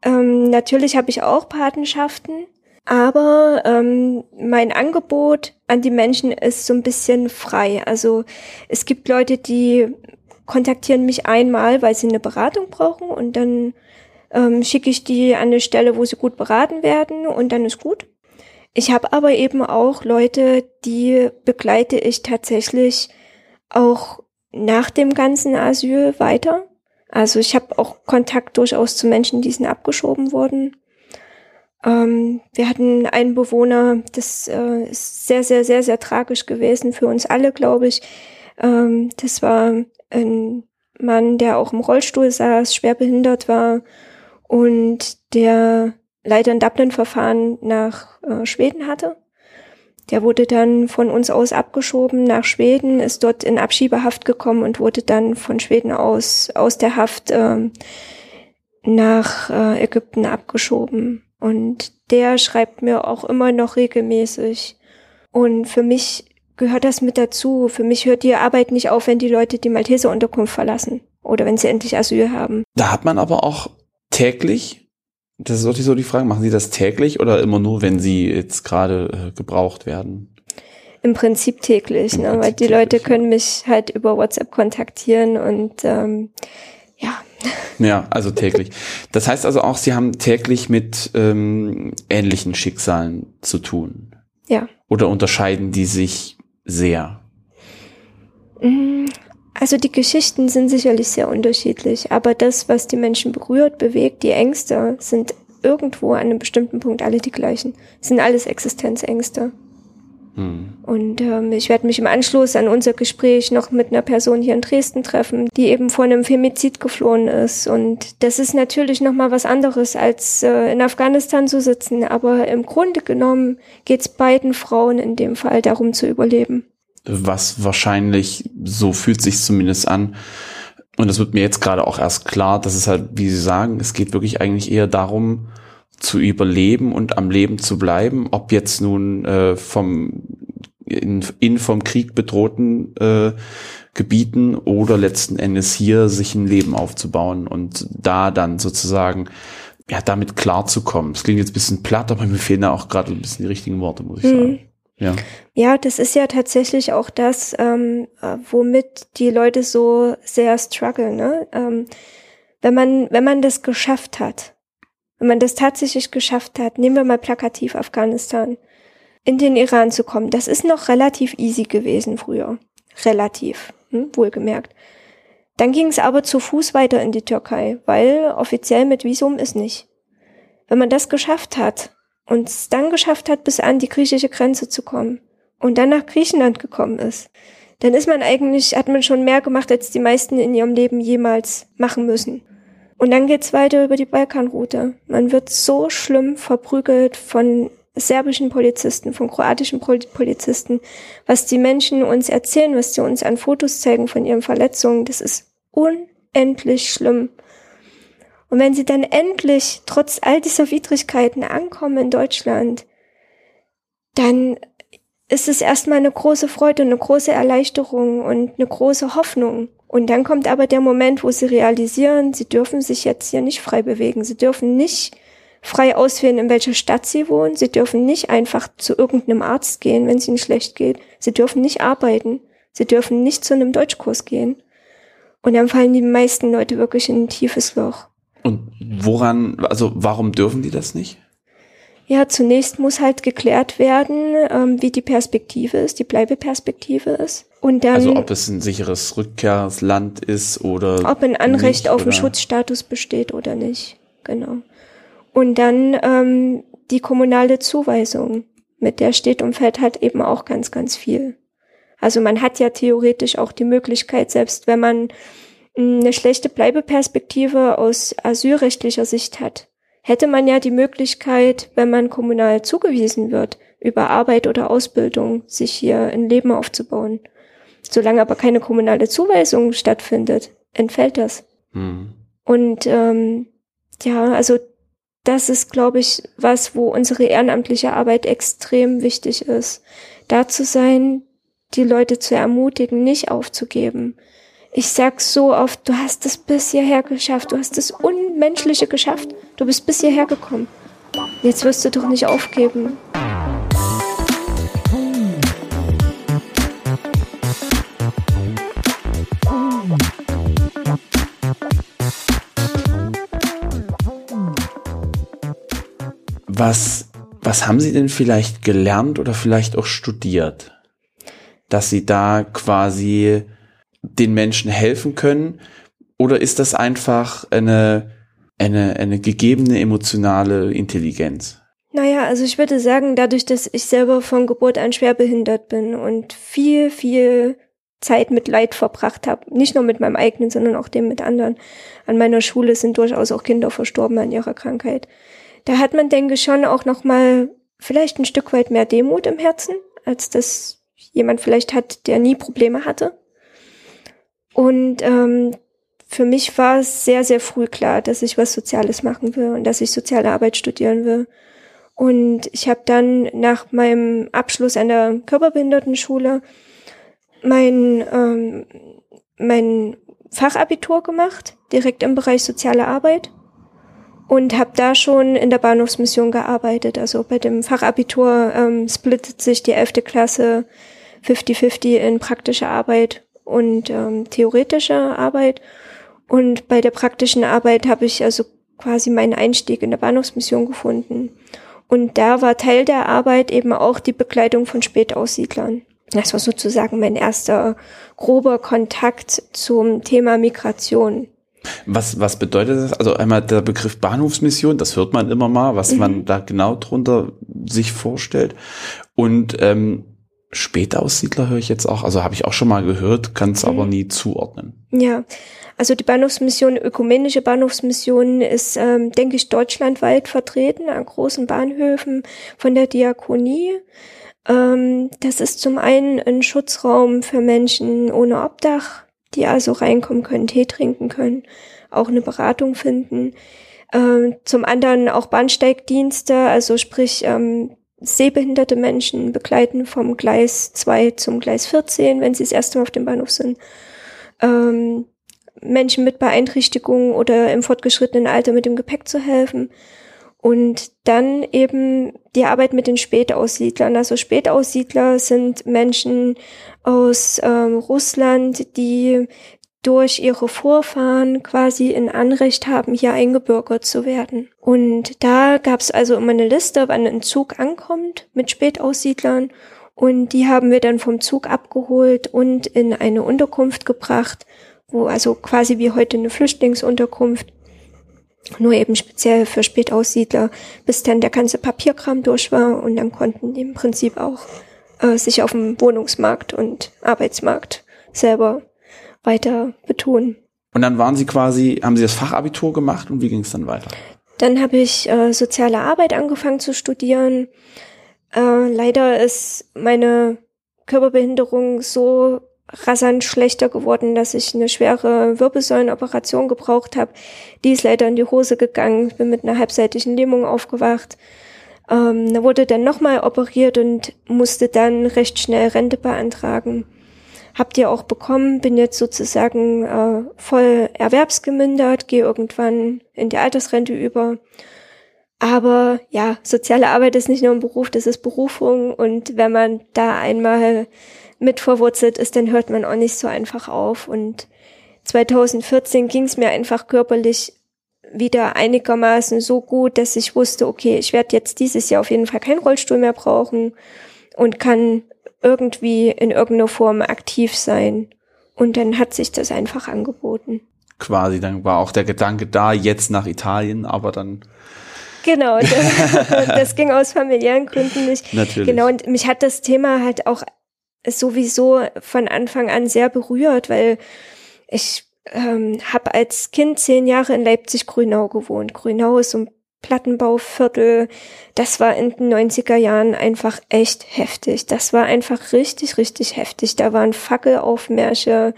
A: Ähm, natürlich habe ich auch Patenschaften, Aber ähm, mein Angebot an die Menschen ist so ein bisschen frei. Also es gibt Leute, die kontaktieren mich einmal, weil sie eine Beratung brauchen und dann ähm, schicke ich die an eine Stelle, wo sie gut beraten werden und dann ist gut. Ich habe aber eben auch Leute, die begleite ich tatsächlich auch nach dem ganzen Asyl weiter. Also ich habe auch Kontakt durchaus zu Menschen, die sind abgeschoben wurden. Ähm, wir hatten einen Bewohner, das äh, ist sehr, sehr, sehr, sehr tragisch gewesen für uns alle, glaube ich. Ähm, das war ein Mann, der auch im Rollstuhl saß, schwer behindert war und der leider ein Dublin-Verfahren nach äh, Schweden hatte. Der wurde dann von uns aus abgeschoben nach Schweden, ist dort in Abschiebehaft gekommen und wurde dann von Schweden aus aus der Haft äh, nach äh, Ägypten abgeschoben. Und der schreibt mir auch immer noch regelmäßig. Und für mich gehört das mit dazu. Für mich hört die Arbeit nicht auf, wenn die Leute die Malteser-Unterkunft verlassen oder wenn sie endlich Asyl haben.
B: Da hat man aber auch täglich, das ist auch so die Frage, machen Sie das täglich oder immer nur, wenn Sie jetzt gerade äh, gebraucht werden?
A: Im Prinzip täglich, Im ne? Prinzip weil die täglich, Leute können mich halt über WhatsApp kontaktieren und ähm, ja.
B: Ja, also täglich. Das heißt also auch, Sie haben täglich mit ähm, ähnlichen Schicksalen zu tun.
A: Ja.
B: Oder unterscheiden die sich sehr?
A: Also die Geschichten sind sicherlich sehr unterschiedlich, aber das, was die Menschen berührt, bewegt, die Ängste, sind irgendwo an einem bestimmten Punkt alle die gleichen. Das sind alles Existenzängste. Hm. Und ähm, ich werde mich im Anschluss an unser Gespräch noch mit einer Person hier in Dresden treffen, die eben vor einem Femizid geflohen ist. Und das ist natürlich nochmal was anderes, als äh, in Afghanistan zu sitzen. Aber im Grunde genommen geht es beiden Frauen in dem Fall darum zu überleben.
B: Was wahrscheinlich, so fühlt sich zumindest an, und das wird mir jetzt gerade auch erst klar, dass es halt, wie Sie sagen, es geht wirklich eigentlich eher darum, zu überleben und am Leben zu bleiben, ob jetzt nun äh, vom in, in vom Krieg bedrohten äh, Gebieten oder letzten Endes hier sich ein Leben aufzubauen und da dann sozusagen ja damit klarzukommen. Es klingt jetzt ein bisschen platt, aber mir fehlen da auch gerade ein bisschen die richtigen Worte, muss ich mhm. sagen. Ja.
A: ja, das ist ja tatsächlich auch das, ähm, äh, womit die Leute so sehr strugglen. Ne? Ähm, wenn man wenn man das geschafft hat, wenn man das tatsächlich geschafft hat, nehmen wir mal plakativ Afghanistan, in den Iran zu kommen, das ist noch relativ easy gewesen früher. Relativ, hm, wohlgemerkt. Dann ging es aber zu Fuß weiter in die Türkei, weil offiziell mit Visum ist nicht. Wenn man das geschafft hat und es dann geschafft hat, bis an die griechische Grenze zu kommen und dann nach Griechenland gekommen ist, dann ist man eigentlich, hat man schon mehr gemacht, als die meisten in ihrem Leben jemals machen müssen. Und dann geht's weiter über die Balkanroute. Man wird so schlimm verprügelt von serbischen Polizisten, von kroatischen Polizisten, was die Menschen uns erzählen, was sie uns an Fotos zeigen von ihren Verletzungen, das ist unendlich schlimm. Und wenn sie dann endlich trotz all dieser Widrigkeiten ankommen in Deutschland, dann ist es erstmal eine große Freude, eine große Erleichterung und eine große Hoffnung. Und dann kommt aber der Moment, wo sie realisieren, sie dürfen sich jetzt hier nicht frei bewegen. Sie dürfen nicht frei auswählen, in welcher Stadt sie wohnen. Sie dürfen nicht einfach zu irgendeinem Arzt gehen, wenn es ihnen schlecht geht. Sie dürfen nicht arbeiten. Sie dürfen nicht zu einem Deutschkurs gehen. Und dann fallen die meisten Leute wirklich in ein tiefes Loch.
B: Und woran, also warum dürfen die das nicht?
A: Ja, zunächst muss halt geklärt werden, ähm, wie die Perspektive ist, die Bleibeperspektive ist. Und dann,
B: also ob es ein sicheres Rückkehrsland ist oder
A: ob ein Anrecht nicht, auf einen Schutzstatus besteht oder nicht. Genau. Und dann ähm, die kommunale Zuweisung, mit der steht und fällt halt eben auch ganz, ganz viel. Also man hat ja theoretisch auch die Möglichkeit, selbst wenn man eine schlechte Bleibeperspektive aus asylrechtlicher Sicht hat, hätte man ja die Möglichkeit, wenn man kommunal zugewiesen wird, über Arbeit oder Ausbildung sich hier ein Leben aufzubauen. Solange aber keine kommunale Zuweisung stattfindet, entfällt das. Mhm. Und ähm, ja, also das ist, glaube ich, was, wo unsere ehrenamtliche Arbeit extrem wichtig ist. Da zu sein, die Leute zu ermutigen, nicht aufzugeben. Ich sag so oft, du hast es bis hierher geschafft, du hast das Unmenschliche geschafft, du bist bis hierher gekommen. Jetzt wirst du doch nicht aufgeben.
B: Was, was haben Sie denn vielleicht gelernt oder vielleicht auch studiert? Dass Sie da quasi den Menschen helfen können? Oder ist das einfach eine, eine, eine gegebene emotionale Intelligenz?
A: Naja, also ich würde sagen, dadurch, dass ich selber von Geburt an schwer behindert bin und viel, viel Zeit mit Leid verbracht habe, nicht nur mit meinem eigenen, sondern auch dem mit anderen. An meiner Schule sind durchaus auch Kinder verstorben an ihrer Krankheit. Da hat man, denke ich, schon auch noch mal vielleicht ein Stück weit mehr Demut im Herzen, als das jemand vielleicht hat, der nie Probleme hatte. Und ähm, für mich war es sehr, sehr früh klar, dass ich was Soziales machen will und dass ich soziale Arbeit studieren will. Und ich habe dann nach meinem Abschluss an der Körperbehindertenschule mein, ähm, mein Fachabitur gemacht, direkt im Bereich soziale Arbeit und habe da schon in der Bahnhofsmission gearbeitet. Also bei dem Fachabitur ähm, splittet sich die 11. Klasse 50-50 in praktische Arbeit und ähm, theoretische Arbeit. Und bei der praktischen Arbeit habe ich also quasi meinen Einstieg in der Bahnhofsmission gefunden. Und da war Teil der Arbeit eben auch die Begleitung von Spätaussiedlern. Das war sozusagen mein erster grober Kontakt zum Thema Migration.
B: Was, was bedeutet das? Also einmal der Begriff Bahnhofsmission, das hört man immer mal, was mhm. man da genau drunter sich vorstellt. Und ähm, Spätaussiedler höre ich jetzt auch, also habe ich auch schon mal gehört, kann es mhm. aber nie zuordnen.
A: Ja, also die Bahnhofsmission, ökumenische Bahnhofsmission ist, ähm, denke ich, deutschlandweit vertreten an großen Bahnhöfen von der Diakonie. Ähm, das ist zum einen ein Schutzraum für Menschen ohne Obdach, die also reinkommen können, Tee trinken können, auch eine Beratung finden. Ähm, zum anderen auch Bahnsteigdienste, also sprich ähm, sehbehinderte Menschen begleiten vom Gleis 2 zum Gleis 14, wenn sie das erste Mal auf dem Bahnhof sind. Ähm, Menschen mit Beeinträchtigungen oder im fortgeschrittenen Alter mit dem Gepäck zu helfen. Und dann eben die Arbeit mit den Spätaussiedlern. Also Spätaussiedler sind Menschen aus ähm, Russland, die durch ihre Vorfahren quasi ein Anrecht haben, hier eingebürgert zu werden. Und da gab es also immer eine Liste, wann ein Zug ankommt mit Spätaussiedlern. Und die haben wir dann vom Zug abgeholt und in eine Unterkunft gebracht, wo also quasi wie heute eine Flüchtlingsunterkunft, nur eben speziell für Spätaussiedler, bis dann der ganze Papierkram durch war und dann konnten die im Prinzip auch äh, sich auf dem Wohnungsmarkt und Arbeitsmarkt selber weiter betonen.
B: Und dann waren Sie quasi, haben Sie das Fachabitur gemacht und wie ging es dann weiter?
A: Dann habe ich äh, soziale Arbeit angefangen zu studieren. Äh, leider ist meine Körperbehinderung so rasant schlechter geworden, dass ich eine schwere Wirbelsäulenoperation gebraucht habe. Die ist leider in die Hose gegangen. Ich bin mit einer halbseitigen Lähmung aufgewacht. Ähm, da wurde dann nochmal operiert und musste dann recht schnell Rente beantragen. Habt ihr auch bekommen, bin jetzt sozusagen äh, voll erwerbsgemindert, gehe irgendwann in die Altersrente über. Aber ja, soziale Arbeit ist nicht nur ein Beruf, das ist Berufung und wenn man da einmal mit verwurzelt ist, dann hört man auch nicht so einfach auf. Und 2014 ging es mir einfach körperlich wieder einigermaßen so gut, dass ich wusste, okay, ich werde jetzt dieses Jahr auf jeden Fall keinen Rollstuhl mehr brauchen und kann irgendwie in irgendeiner Form aktiv sein. Und dann hat sich das einfach angeboten.
B: Quasi, dann war auch der Gedanke da, jetzt nach Italien, aber dann
A: Genau, das, das, ging aus familiären Gründen nicht.
B: Natürlich.
A: Genau, und mich hat das Thema halt auch sowieso von Anfang an sehr berührt, weil ich ähm, habe als Kind zehn Jahre in Leipzig-Grünau gewohnt. Grünau ist so ein Plattenbauviertel. Das war in den 90er Jahren einfach echt heftig. Das war einfach richtig, richtig heftig. Da waren Fackelaufmärsche.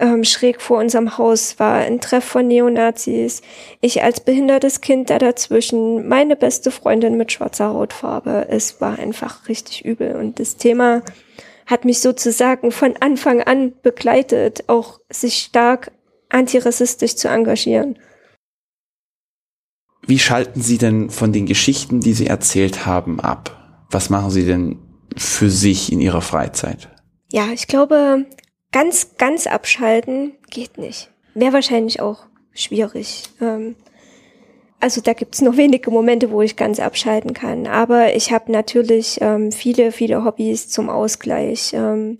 A: Ähm, schräg vor unserem Haus war ein Treff von Neonazis. Ich als behindertes Kind da dazwischen. Meine beste Freundin mit schwarzer Hautfarbe. Es war einfach richtig übel. Und das Thema hat mich sozusagen von Anfang an begleitet, auch sich stark antirassistisch zu engagieren.
B: Wie schalten Sie denn von den Geschichten, die Sie erzählt haben, ab? Was machen Sie denn für sich in Ihrer Freizeit?
A: Ja, ich glaube, ganz, ganz abschalten geht nicht. Wäre wahrscheinlich auch schwierig. Ähm, also da gibt's noch wenige Momente, wo ich ganz abschalten kann. Aber ich habe natürlich ähm, viele, viele Hobbys zum Ausgleich. Ähm,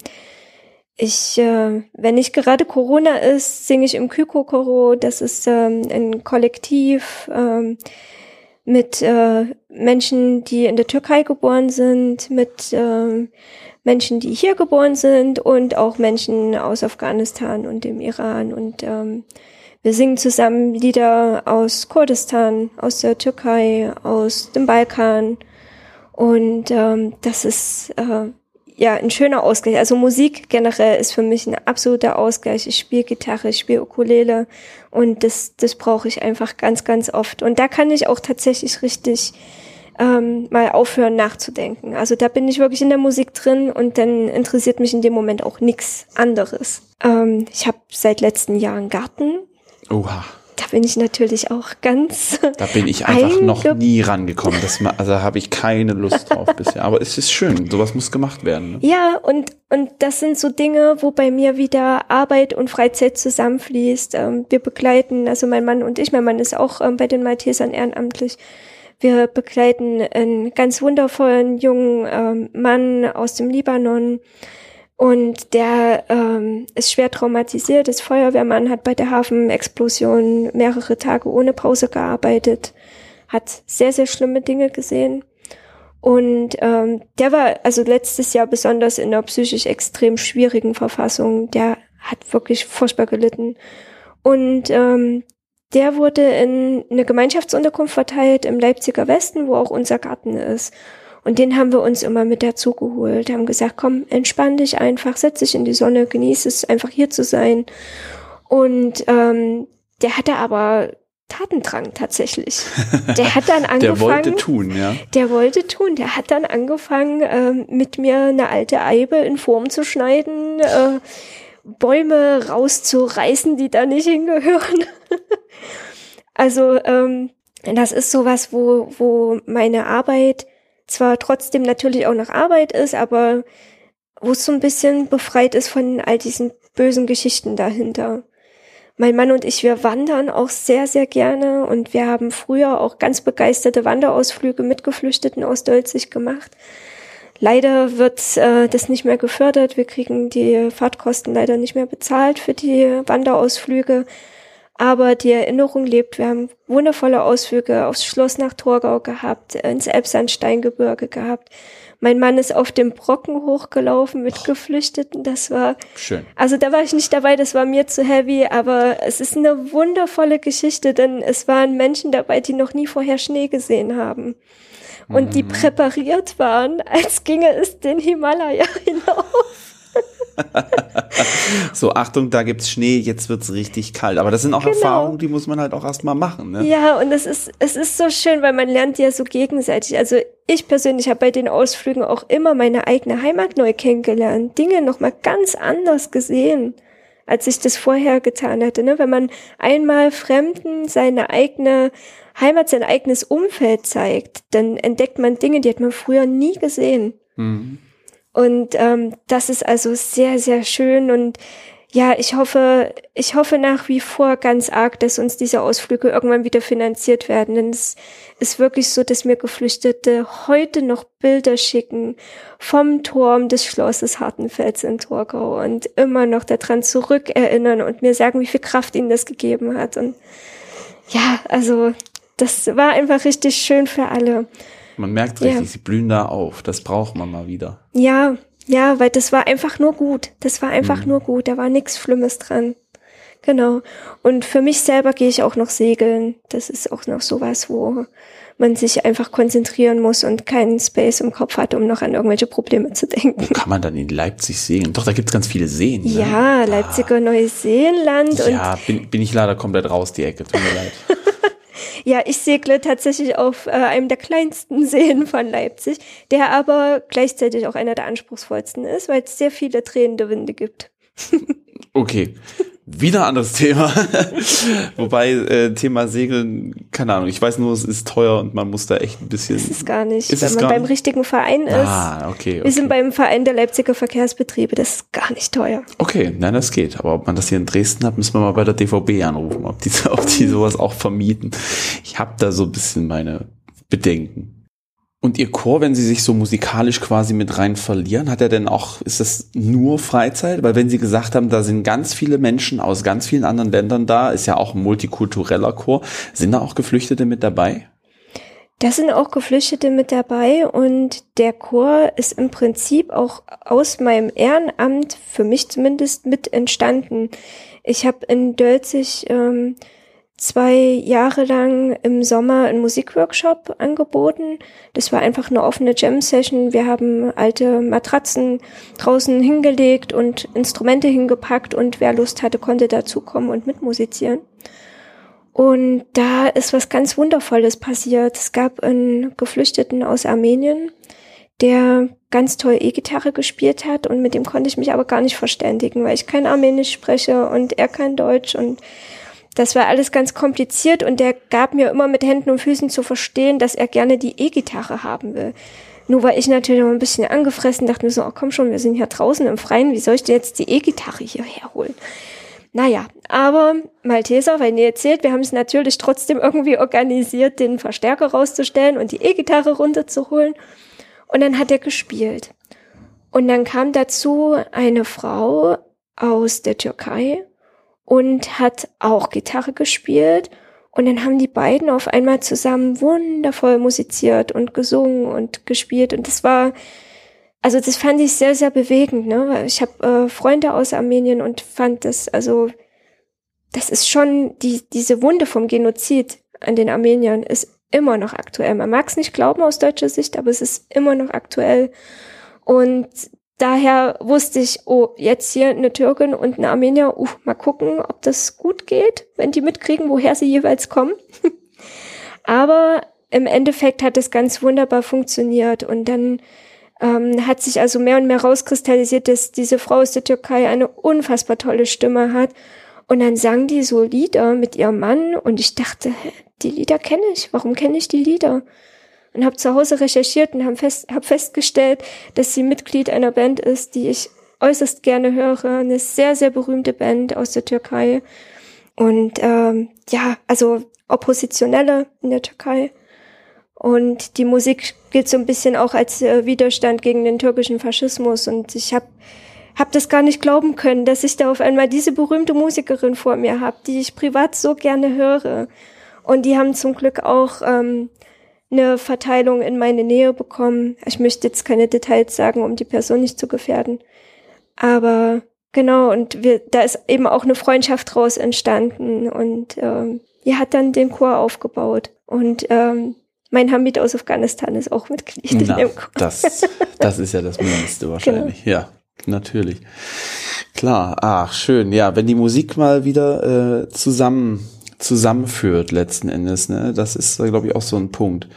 A: ich, äh, wenn nicht gerade Corona ist, singe ich im Kyko-Koro. Das ist ähm, ein Kollektiv ähm, mit äh, Menschen, die in der Türkei geboren sind, mit ähm, Menschen, die hier geboren sind und auch Menschen aus Afghanistan und dem Iran. Und ähm, wir singen zusammen Lieder aus Kurdistan, aus der Türkei, aus dem Balkan. Und ähm, das ist äh, ja, ein schöner Ausgleich. Also Musik generell ist für mich ein absoluter Ausgleich. Ich spiele Gitarre, ich spiele Ukulele und das, das brauche ich einfach ganz, ganz oft. Und da kann ich auch tatsächlich richtig ähm, mal aufhören nachzudenken. Also da bin ich wirklich in der Musik drin und dann interessiert mich in dem Moment auch nichts anderes. Ähm, ich habe seit letzten Jahren Garten.
B: Oha
A: da bin ich natürlich auch ganz.
B: Da bin ich einfach noch nie rangekommen. Das, also da habe ich keine Lust drauf bisher. Aber es ist schön. Sowas muss gemacht werden. Ne?
A: Ja, und, und das sind so Dinge, wo bei mir wieder Arbeit und Freizeit zusammenfließt. Ähm, wir begleiten, also mein Mann und ich, mein Mann ist auch ähm, bei den Maltesern ehrenamtlich. Wir begleiten einen ganz wundervollen jungen ähm, Mann aus dem Libanon und der ähm, ist schwer traumatisiert, ist Feuerwehrmann, hat bei der Hafenexplosion mehrere Tage ohne Pause gearbeitet, hat sehr, sehr schlimme Dinge gesehen. Und ähm, der war also letztes Jahr besonders in einer psychisch extrem schwierigen Verfassung. Der hat wirklich furchtbar gelitten. Und ähm, der wurde in eine Gemeinschaftsunterkunft verteilt im Leipziger Westen, wo auch unser Garten ist. Und den haben wir uns immer mit dazu geholt, haben gesagt, komm, entspann dich einfach, setz dich in die Sonne, genieß es einfach hier zu sein. Und ähm, der hatte aber Tatendrang tatsächlich. Der hat dann angefangen.
B: der wollte tun, ja.
A: Der wollte tun. Der hat dann angefangen, ähm, mit mir eine alte Eibe in Form zu schneiden, äh, Bäume rauszureißen, die da nicht hingehören. also ähm, das ist sowas, wo, wo meine Arbeit zwar trotzdem natürlich auch noch Arbeit ist, aber wo es so ein bisschen befreit ist von all diesen bösen Geschichten dahinter. Mein Mann und ich, wir wandern auch sehr, sehr gerne und wir haben früher auch ganz begeisterte Wanderausflüge mit Geflüchteten aus Dölzig gemacht. Leider wird äh, das nicht mehr gefördert. Wir kriegen die Fahrtkosten leider nicht mehr bezahlt für die Wanderausflüge aber die Erinnerung lebt. Wir haben wundervolle Ausflüge aufs Schloss nach Torgau gehabt, ins Elbsandsteingebirge gehabt. Mein Mann ist auf dem Brocken hochgelaufen mit Geflüchteten. Das war
B: schön.
A: Also da war ich nicht dabei, das war mir zu heavy, aber es ist eine wundervolle Geschichte, denn es waren Menschen dabei, die noch nie vorher Schnee gesehen haben. Und die mhm. präpariert waren, als ginge es den Himalaya hinauf.
B: so, Achtung, da gibt's Schnee, jetzt wird's richtig kalt. Aber das sind auch genau. Erfahrungen, die muss man halt auch erstmal machen. Ne?
A: Ja, und es ist, es ist so schön, weil man lernt ja so gegenseitig. Also ich persönlich habe bei den Ausflügen auch immer meine eigene Heimat neu kennengelernt, Dinge nochmal ganz anders gesehen, als ich das vorher getan hätte. Ne? Wenn man einmal Fremden seine eigene Heimat, sein eigenes Umfeld zeigt, dann entdeckt man Dinge, die hat man früher nie gesehen. Mhm. Und ähm, das ist also sehr, sehr schön und ja, ich hoffe, ich hoffe nach wie vor ganz arg, dass uns diese Ausflüge irgendwann wieder finanziert werden. Denn es ist wirklich so, dass mir Geflüchtete heute noch Bilder schicken vom Turm des Schlosses Hartenfels in Torgau und immer noch daran zurückerinnern und mir sagen, wie viel Kraft ihnen das gegeben hat. Und ja, also das war einfach richtig schön für alle.
B: Man merkt richtig, ja. sie blühen da auf. Das braucht man mal wieder.
A: Ja, ja, weil das war einfach nur gut. Das war einfach mhm. nur gut. Da war nichts Schlimmes dran. Genau. Und für mich selber gehe ich auch noch segeln. Das ist auch noch sowas, wo man sich einfach konzentrieren muss und keinen Space im Kopf hat, um noch an irgendwelche Probleme zu denken.
B: Wo kann man dann in Leipzig segeln? Doch, da gibt's ganz viele Seen. Ne?
A: Ja, Leipziger ah. Neuseeland.
B: Ja, bin, bin ich leider komplett raus, die Ecke. Tut mir leid.
A: Ja, ich segle tatsächlich auf äh, einem der kleinsten Seen von Leipzig, der aber gleichzeitig auch einer der anspruchsvollsten ist, weil es sehr viele drehende Winde gibt.
B: okay. Wieder anderes Thema. Wobei äh, Thema Segeln, keine Ahnung, ich weiß nur, es ist teuer und man muss da echt ein bisschen.
A: Das ist gar nicht.
B: Ist
A: Wenn man beim richtigen Verein ist.
B: Ah, okay.
A: Wir
B: okay.
A: sind beim Verein der Leipziger Verkehrsbetriebe. Das ist gar nicht teuer.
B: Okay, nein, das geht. Aber ob man das hier in Dresden hat, müssen wir mal bei der DVB anrufen, ob die, ob die sowas auch vermieten. Ich habe da so ein bisschen meine Bedenken. Und Ihr Chor, wenn Sie sich so musikalisch quasi mit rein verlieren, hat er denn auch, ist das nur Freizeit? Weil wenn Sie gesagt haben, da sind ganz viele Menschen aus ganz vielen anderen Ländern da, ist ja auch ein multikultureller Chor, sind da auch Geflüchtete mit dabei?
A: Da sind auch Geflüchtete mit dabei und der Chor ist im Prinzip auch aus meinem Ehrenamt, für mich zumindest, mit entstanden. Ich habe in Dölzig ähm, zwei Jahre lang im Sommer einen Musikworkshop angeboten. Das war einfach eine offene Jam-Session. Wir haben alte Matratzen draußen hingelegt und Instrumente hingepackt und wer Lust hatte, konnte dazukommen und mitmusizieren. Und da ist was ganz Wundervolles passiert. Es gab einen Geflüchteten aus Armenien, der ganz toll E-Gitarre gespielt hat und mit dem konnte ich mich aber gar nicht verständigen, weil ich kein Armenisch spreche und er kein Deutsch und das war alles ganz kompliziert und der gab mir immer mit Händen und Füßen zu verstehen, dass er gerne die E-Gitarre haben will. Nur war ich natürlich noch ein bisschen angefressen, dachte mir so, oh komm schon, wir sind hier draußen im Freien, wie soll ich denn jetzt die E-Gitarre hierher holen? Naja, aber Malteser, weil ihr erzählt, wir haben es natürlich trotzdem irgendwie organisiert, den Verstärker rauszustellen und die E-Gitarre runterzuholen. Und dann hat er gespielt. Und dann kam dazu eine Frau aus der Türkei und hat auch Gitarre gespielt. Und dann haben die beiden auf einmal zusammen wundervoll musiziert und gesungen und gespielt. Und das war, also das fand ich sehr, sehr bewegend. Ne? Ich habe äh, Freunde aus Armenien und fand das, also das ist schon, die, diese Wunde vom Genozid an den Armeniern ist immer noch aktuell. Man mag es nicht glauben aus deutscher Sicht, aber es ist immer noch aktuell. Und daher wusste ich, oh, jetzt hier eine Türkin und eine Armenier, uh, mal gucken, ob das gut geht, wenn die mitkriegen, woher sie jeweils kommen. aber im Endeffekt hat es ganz wunderbar funktioniert und dann ähm, hat sich also mehr und mehr rauskristallisiert, dass diese Frau aus der Türkei eine unfassbar tolle Stimme hat. Und dann sang die so Lieder mit ihrem Mann und ich dachte, die Lieder kenne ich. Warum kenne ich die Lieder? Und habe zu Hause recherchiert und habe fest, hab festgestellt, dass sie Mitglied einer Band ist, die ich äußerst gerne höre. Eine sehr, sehr berühmte Band aus der Türkei. Und ähm, ja, also Oppositionelle in der Türkei. Und die Musik gilt so ein bisschen auch als äh, Widerstand gegen den türkischen Faschismus. Und ich habe hab das gar nicht glauben können, dass ich da auf einmal diese berühmte Musikerin vor mir habe, die ich privat so gerne höre. Und die haben zum Glück auch ähm, eine Verteilung in meine Nähe bekommen. Ich möchte jetzt keine Details sagen, um die Person nicht zu gefährden. Aber genau, und wir, da ist eben auch eine Freundschaft draus entstanden. Und ähm, die hat dann den Chor aufgebaut. Und ähm, mein Hamid aus Afghanistan ist auch Mitglied in
B: Na,
A: dem Chor.
B: das, das ist ja das Mindeste wahrscheinlich. Ja, natürlich. Klar, ach schön. Ja, wenn die Musik mal wieder äh, zusammen zusammenführt letzten Endes, ne, das ist, glaube ich, auch so ein Punkt.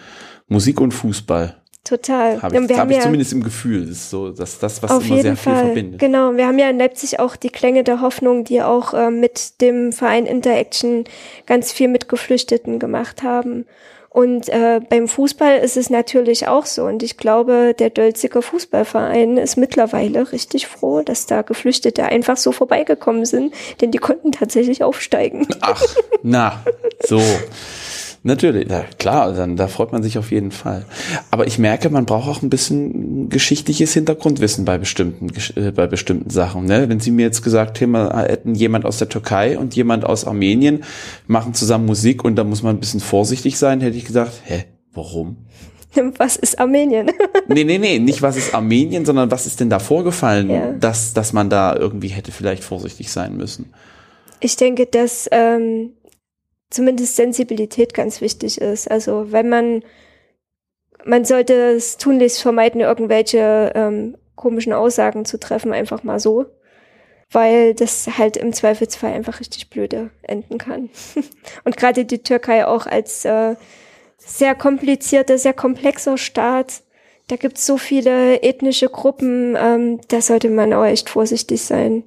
B: Musik und Fußball.
A: Total.
B: Habe ich,
A: wir
B: hab
A: haben
B: ich
A: ja
B: zumindest im Gefühl. Das ist so, dass das, was immer sehr viel
A: Fall.
B: verbindet.
A: Genau. Wir haben ja in Leipzig auch die Klänge der Hoffnung, die auch äh, mit dem Verein Interaction ganz viel mit Geflüchteten gemacht haben. Und äh, beim Fußball ist es natürlich auch so. Und ich glaube, der Dölziger Fußballverein ist mittlerweile richtig froh, dass da Geflüchtete einfach so vorbeigekommen sind, denn die konnten tatsächlich aufsteigen.
B: Ach, na, so. Natürlich, na, klar, dann, da freut man sich auf jeden Fall. Aber ich merke, man braucht auch ein bisschen geschichtliches Hintergrundwissen bei bestimmten, äh, bei bestimmten Sachen. Ne? Wenn Sie mir jetzt gesagt hätten, äh, hätten jemand aus der Türkei und jemand aus Armenien machen zusammen Musik und da muss man ein bisschen vorsichtig sein, hätte ich gesagt, hä, warum?
A: Was ist Armenien?
B: Nee, nee, nee, nicht was ist Armenien, sondern was ist denn da vorgefallen,
A: Ja.
B: dass, dass man da irgendwie hätte vielleicht vorsichtig sein müssen.
A: Ich denke, dass ähm, zumindest Sensibilität ganz wichtig ist. Also wenn man, man sollte es tunlichst vermeiden, irgendwelche ähm, komischen Aussagen zu treffen, einfach mal so. Weil das halt im Zweifelsfall einfach richtig blöde enden kann. Und gerade die Türkei auch als äh, sehr komplizierter, sehr komplexer Staat. Da gibt's so viele ethnische Gruppen, ähm, da sollte man auch echt vorsichtig sein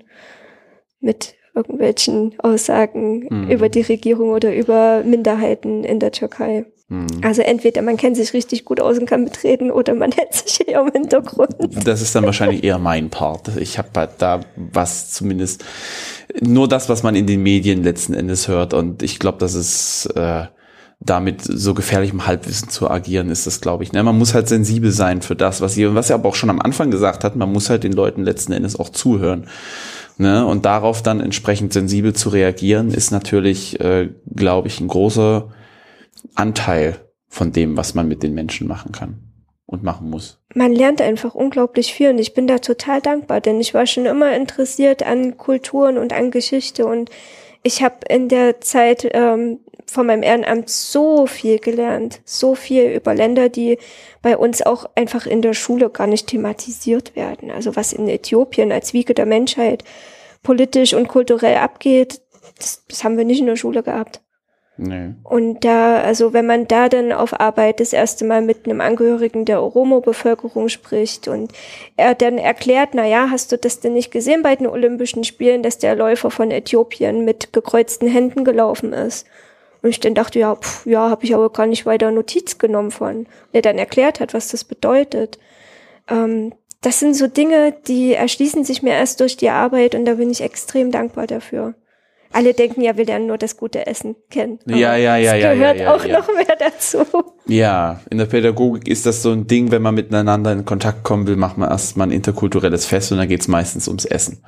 A: mit irgendwelchen Aussagen
B: Mhm.
A: über die Regierung oder über Minderheiten in der Türkei.
B: Hm.
A: Also entweder man kennt sich richtig gut aus und kann mitreden oder man hält sich eher im Hintergrund.
B: Das ist dann wahrscheinlich eher mein Part. Ich habe halt da was zumindest nur das, was man in den Medien letzten Endes hört. Und ich glaube, dass es äh, damit so gefährlichem Halbwissen zu agieren ist, das glaube ich. Ne? Man muss halt sensibel sein für das, was ihr, was er aber auch schon am Anfang gesagt hat, man muss halt den Leuten letzten Endes auch zuhören. Ne? Und darauf dann entsprechend sensibel zu reagieren, ist natürlich, äh, glaube ich, ein großer Anteil von dem, was man mit den Menschen machen kann und machen muss.
A: Man lernt einfach unglaublich viel und ich bin da total dankbar, denn ich war schon immer interessiert an Kulturen und an Geschichte und ich habe in der Zeit ähm, von meinem Ehrenamt so viel gelernt, so viel über Länder, die bei uns auch einfach in der Schule gar nicht thematisiert werden. Also was in Äthiopien als Wiege der Menschheit politisch und kulturell abgeht, das, das haben wir nicht in der Schule gehabt.
B: Nee.
A: Und da, also wenn man da dann auf Arbeit das erste Mal mit einem Angehörigen der Oromo-Bevölkerung spricht und er dann erklärt, na ja, hast du das denn nicht gesehen bei den Olympischen Spielen, dass der Läufer von Äthiopien mit gekreuzten Händen gelaufen ist? Und ich dann dachte, ja, pf, ja, habe ich aber gar nicht weiter Notiz genommen von. Und er dann erklärt hat, was das bedeutet. Ähm, das sind so Dinge, die erschließen sich mir erst durch die Arbeit und da bin ich extrem dankbar dafür. Alle denken ja, wir lernen nur das gute Essen kennen.
B: Ja, ja, ja, ja,
A: gehört
B: ja, ja,
A: auch
B: ja.
A: noch mehr dazu.
B: Ja, in der Pädagogik ist das so ein Ding, wenn man miteinander in Kontakt kommen will, macht man erstmal ein interkulturelles Fest und dann geht's meistens ums Essen.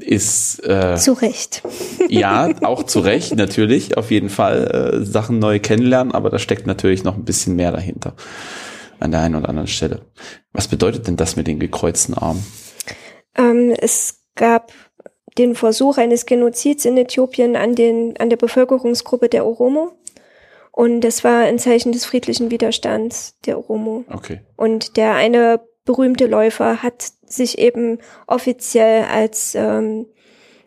B: Ist äh,
A: Zu Recht.
B: ja auch zu Recht natürlich, auf jeden Fall äh, Sachen neu kennenlernen, aber da steckt natürlich noch ein bisschen mehr dahinter an der einen oder anderen Stelle. Was bedeutet denn das mit den gekreuzten Armen?
A: Ähm, es gab den Versuch eines Genozids in Äthiopien an, den, an der Bevölkerungsgruppe der Oromo. Und das war ein Zeichen des friedlichen Widerstands der Oromo.
B: Okay.
A: Und der eine berühmte Läufer hat sich eben offiziell als, ähm,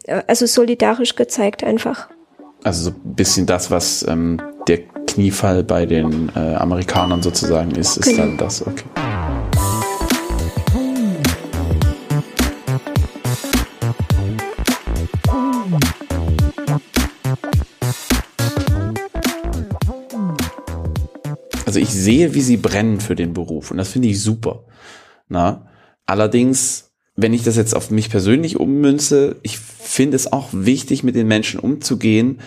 A: äh, also solidarisch gezeigt einfach.
B: Also so ein bisschen das, was ähm, der Kniefall bei den äh, Amerikanern sozusagen ist, ist
A: Genau.
B: dann das, okay. Also ich sehe, wie sie brennen für den Beruf und das finde ich super. Na? Allerdings, wenn ich das jetzt auf mich persönlich ummünze, ich finde es auch wichtig, mit den Menschen umzugehen,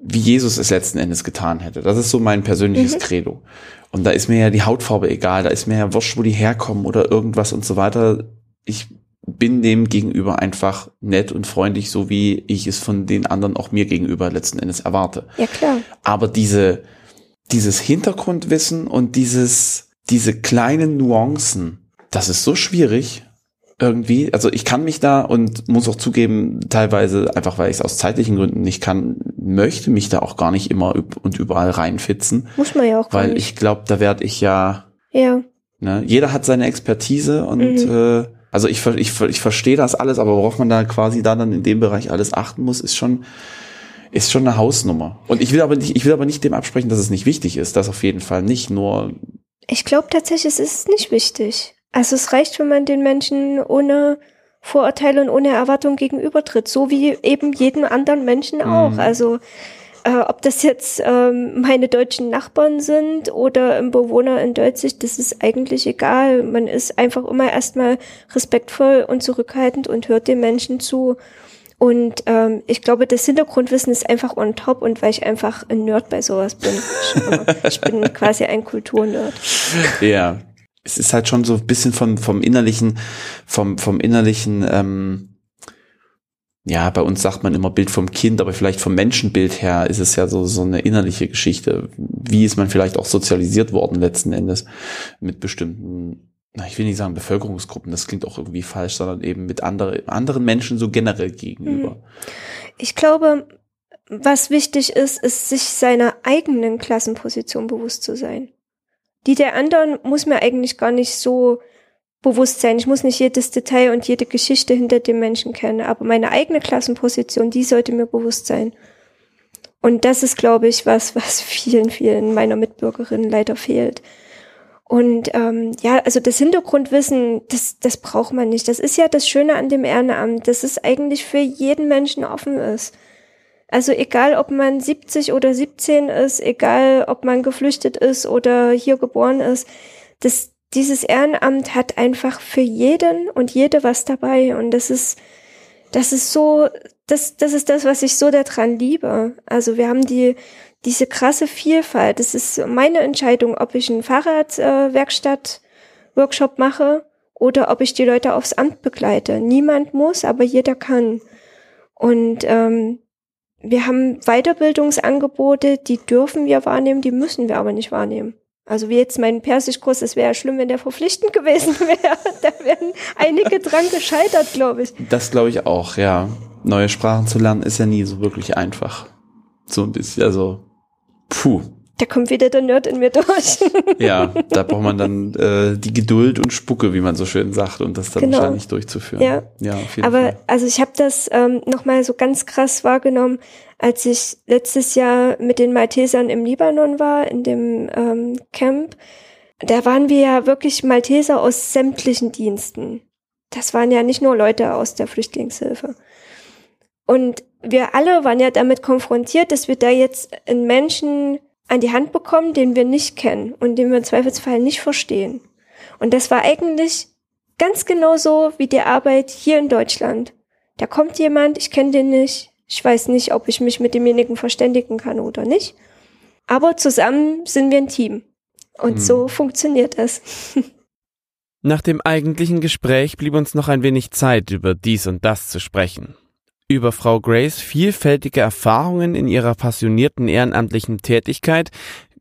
B: wie Jesus es letzten Endes getan hätte. Das ist so mein persönliches Credo. Und da ist mir ja die Hautfarbe egal, da ist mir ja wurscht, wo die herkommen oder irgendwas und so weiter. Ich bin dem gegenüber einfach nett und freundlich, so wie ich es von den anderen auch mir gegenüber letzten Endes erwarte.
A: Ja klar.
B: Aber diese, dieses Hintergrundwissen und dieses, diese kleinen Nuancen, das ist so schwierig irgendwie. Also ich kann mich da und muss auch zugeben, teilweise einfach, weil ich es aus zeitlichen Gründen nicht kann, möchte mich da auch gar nicht immer und überall reinfitzen,
A: Muss man ja auch
B: weil
A: nicht.
B: ich glaube, da werde ich ja,
A: ja.
B: ne, jeder hat seine Expertise und
A: Mhm.
B: äh, also ich, ich, ich verstehe das alles, aber worauf man da quasi da dann in dem Bereich alles achten muss, ist schon, ist schon eine Hausnummer. Und ich will aber nicht, ich will aber nicht dem absprechen, dass es nicht wichtig ist. Das auf jeden Fall nicht. Nur,
A: Ich glaube tatsächlich, es ist nicht wichtig. Also es reicht, wenn man den Menschen ohne Vorurteile und ohne Erwartung gegenübertritt, so wie eben jedem anderen Menschen auch.
B: Mhm.
A: Also äh, ob das jetzt ähm, meine deutschen Nachbarn sind oder ein Bewohner in Deutschland, das ist eigentlich egal. Man ist einfach immer erstmal respektvoll und zurückhaltend und hört den Menschen zu. Und ähm, ich glaube, das Hintergrundwissen ist einfach on top und weil ich einfach ein Nerd bei sowas bin. Ich, ich bin quasi ein Kulturnerd.
B: ja, es ist halt schon so ein bisschen vom, vom innerlichen, vom, vom innerlichen, ähm, ja, bei uns sagt man immer Bild vom Kind, aber vielleicht vom Menschenbild her ist es ja so, so eine innerliche Geschichte. Wie ist man vielleicht auch sozialisiert worden letzten Endes mit bestimmten, na, ich will nicht sagen Bevölkerungsgruppen, das klingt auch irgendwie falsch, sondern eben mit andere, anderen Menschen so generell gegenüber.
A: Ich glaube, was wichtig ist, ist, sich seiner eigenen Klassenposition bewusst zu sein. Die der anderen muss mir eigentlich gar nicht so bewusst sein. Ich muss nicht jedes Detail und jede Geschichte hinter dem Menschen kennen, aber meine eigene Klassenposition, die sollte mir bewusst sein. Und das ist, glaube ich, was, was vielen, vielen meiner Mitbürgerinnen leider fehlt. Und ähm, ja, also das Hintergrundwissen, das, das braucht man nicht. Das ist ja das Schöne an dem Ehrenamt, dass es eigentlich für jeden Menschen offen ist. Also egal, ob man 70 oder 17 ist, egal, ob man geflüchtet ist oder hier geboren ist, das, dieses Ehrenamt hat einfach für jeden und jede was dabei. Und das ist, das ist so, das, das ist das, was ich so daran liebe. Also wir haben die, diese krasse Vielfalt. Das ist meine Entscheidung, ob ich einen Fahrradwerkstatt-Workshop äh, mache oder ob ich die Leute aufs Amt begleite. Niemand muss, aber jeder kann. Und ähm, wir haben Weiterbildungsangebote, die dürfen wir wahrnehmen, die müssen wir aber nicht wahrnehmen. Also wie jetzt mein Persischkurs, es wäre schlimm, wenn der verpflichtend gewesen wäre. da wären einige dran gescheitert, glaube ich.
B: Das glaube ich auch, ja. Neue Sprachen zu lernen ist ja nie so wirklich einfach. So ein bisschen, also Puh.
A: Da kommt wieder der Nerd in mir durch.
B: ja, da braucht man dann äh, die Geduld und Spucke, wie man so schön sagt, und das dann genau. wahrscheinlich durchzuführen.
A: Ja, ja auf jeden Aber Fall. also ich habe das ähm, nochmal so ganz krass wahrgenommen, als ich letztes Jahr mit den Maltesern im Libanon war, in dem ähm, Camp. Da waren wir ja wirklich Malteser aus sämtlichen Diensten. Das waren ja nicht nur Leute aus der Flüchtlingshilfe. Und wir alle waren ja damit konfrontiert, dass wir da jetzt einen Menschen an die Hand bekommen, den wir nicht kennen und den wir im Zweifelsfall nicht verstehen. Und das war eigentlich ganz genau so wie die Arbeit hier in Deutschland. Da kommt jemand, ich kenne den nicht, ich weiß nicht, ob ich mich mit demjenigen verständigen kann oder nicht. Aber zusammen sind wir ein Team. Und hm. so funktioniert es.
D: Nach dem eigentlichen Gespräch blieb uns noch ein wenig Zeit, über dies und das zu sprechen. Über Frau Grays vielfältige Erfahrungen in ihrer passionierten ehrenamtlichen Tätigkeit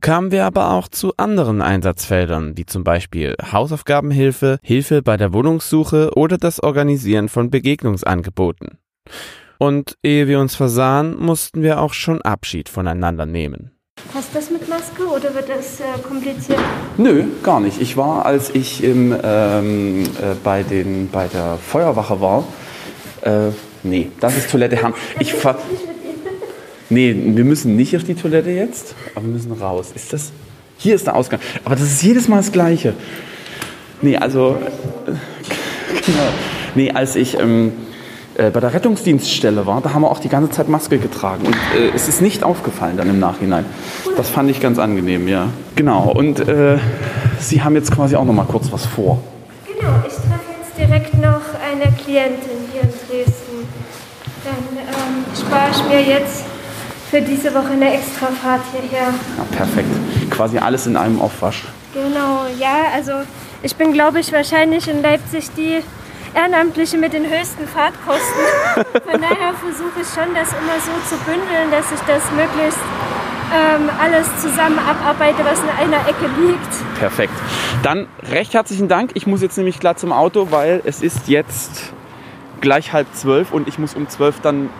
D: kamen wir aber auch zu anderen Einsatzfeldern, wie zum Beispiel Hausaufgabenhilfe, Hilfe bei der Wohnungssuche oder das Organisieren von Begegnungsangeboten. Und ehe wir uns versahen, mussten wir auch schon Abschied voneinander nehmen.
A: Passt das mit Maske oder wird das äh, kompliziert?
B: Nö, gar nicht. Ich war, als ich im, ähm, äh, bei, den, bei der Feuerwache war, äh, Nee, das ist Toilette Herren. Ich fahr Nee, wir müssen nicht auf die Toilette jetzt, aber wir müssen raus. Ist das? Hier ist der Ausgang. Aber das ist jedes Mal das Gleiche. Nee, also. Äh, genau. Nee, als ich ähm, äh, bei der Rettungsdienststelle war, da haben wir auch die ganze Zeit Maske getragen. Und äh, es ist nicht aufgefallen dann im Nachhinein. Das fand ich ganz angenehm, ja. Genau. Und äh, Sie haben jetzt quasi auch noch mal kurz was vor.
A: Genau, ich treffe jetzt direkt noch eine Klientin hier in Dresden. Dann ähm, spare ich mir jetzt für diese Woche eine extra Fahrt hierher.
B: Ja, perfekt. Quasi alles in einem Aufwasch.
A: Genau, ja, also ich bin, glaube ich, wahrscheinlich in Leipzig die Ehrenamtliche mit den höchsten Fahrtkosten. Von daher versuche ich schon, das immer so zu bündeln, dass ich das möglichst ähm, alles zusammen abarbeite, was in einer Ecke liegt.
B: Perfekt. Dann recht herzlichen Dank. Ich muss jetzt nämlich klar zum Auto, weil es ist jetzt gleich halb zwölf und ich muss um zwölf dann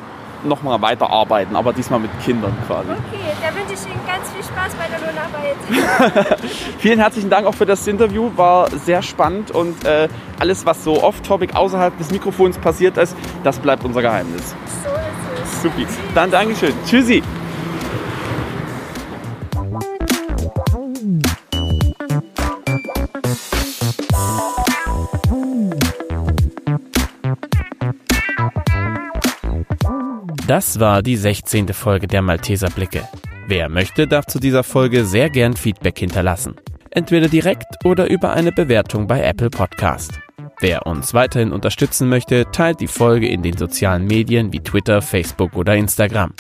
B: nochmal weiterarbeiten, aber diesmal mit Kindern quasi.
A: Okay, da wünsche ich Ihnen ganz viel Spaß bei der
B: Lohnarbeit. Vielen herzlichen Dank auch für das Interview, war sehr spannend und äh, alles, was so off-topic außerhalb des Mikrofons passiert ist, das bleibt unser Geheimnis.
A: So ist es.
B: Supi. Dann Dankeschön. Tschüssi.
D: Das war die 16. Folge der Malteser Blicke. Wer möchte, darf zu dieser Folge sehr gern Feedback hinterlassen. Entweder direkt oder über eine Bewertung bei Apple Podcast. Wer uns weiterhin unterstützen möchte, teilt die Folge in den sozialen Medien wie Twitter, Facebook oder Instagram.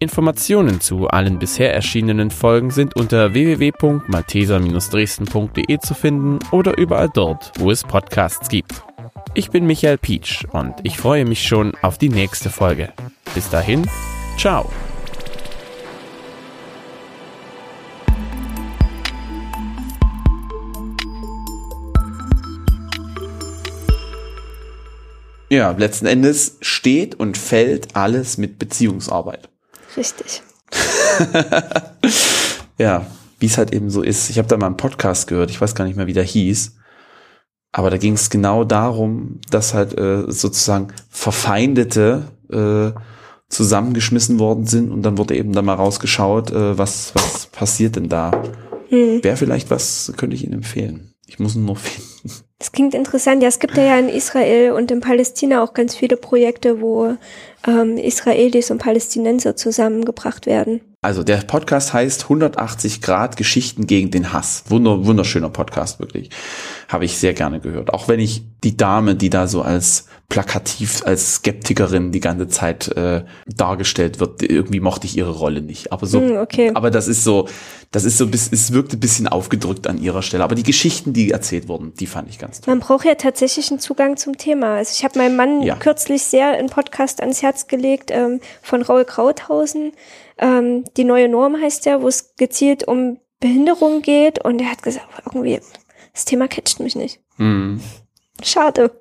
D: Informationen zu allen bisher erschienenen Folgen sind unter www.malteser-dresden.de zu finden oder überall dort, wo es Podcasts gibt. Ich bin Michael Pietsch und ich freue mich schon auf die nächste Folge. Bis dahin, ciao.
B: Ja, letzten Endes steht und fällt alles mit Beziehungsarbeit.
A: Richtig.
B: ja, wie es halt eben so ist. Ich habe da mal einen Podcast gehört, ich weiß gar nicht mehr, wie der hieß. Aber da ging es genau darum, dass halt äh, sozusagen verfeindete äh, zusammengeschmissen worden sind und dann wurde eben da mal rausgeschaut, äh, was, was passiert denn da.
A: Hm.
B: Wäre vielleicht was, könnte ich Ihnen empfehlen. Ich muss ihn nur finden.
A: Das klingt interessant. Ja, es gibt ja in Israel und in Palästina auch ganz viele Projekte, wo ähm, Israelis und Palästinenser zusammengebracht werden.
B: Also der Podcast heißt 180 Grad Geschichten gegen den Hass. Wunder, wunderschöner Podcast, wirklich. Habe ich sehr gerne gehört. Auch wenn ich die Dame, die da so als plakativ, als Skeptikerin die ganze Zeit äh, dargestellt wird, irgendwie mochte ich ihre Rolle nicht. Aber so,
A: Hm, okay.
B: aber das ist so, das ist so, es wirkte ein bisschen aufgedrückt an ihrer Stelle. Aber die Geschichten, die erzählt wurden, die fand ich ganz toll.
A: Man braucht ja tatsächlich einen Zugang zum Thema. Also ich habe meinem Mann
B: Ja.
A: kürzlich sehr einen Podcast ans Herz gelegt ähm, von Raul Krauthausen. Ähm, die neue Norm heißt der, wo es gezielt um Behinderung geht. Und er hat gesagt, irgendwie, das Thema catcht mich nicht.
B: Mhm.
A: Schade.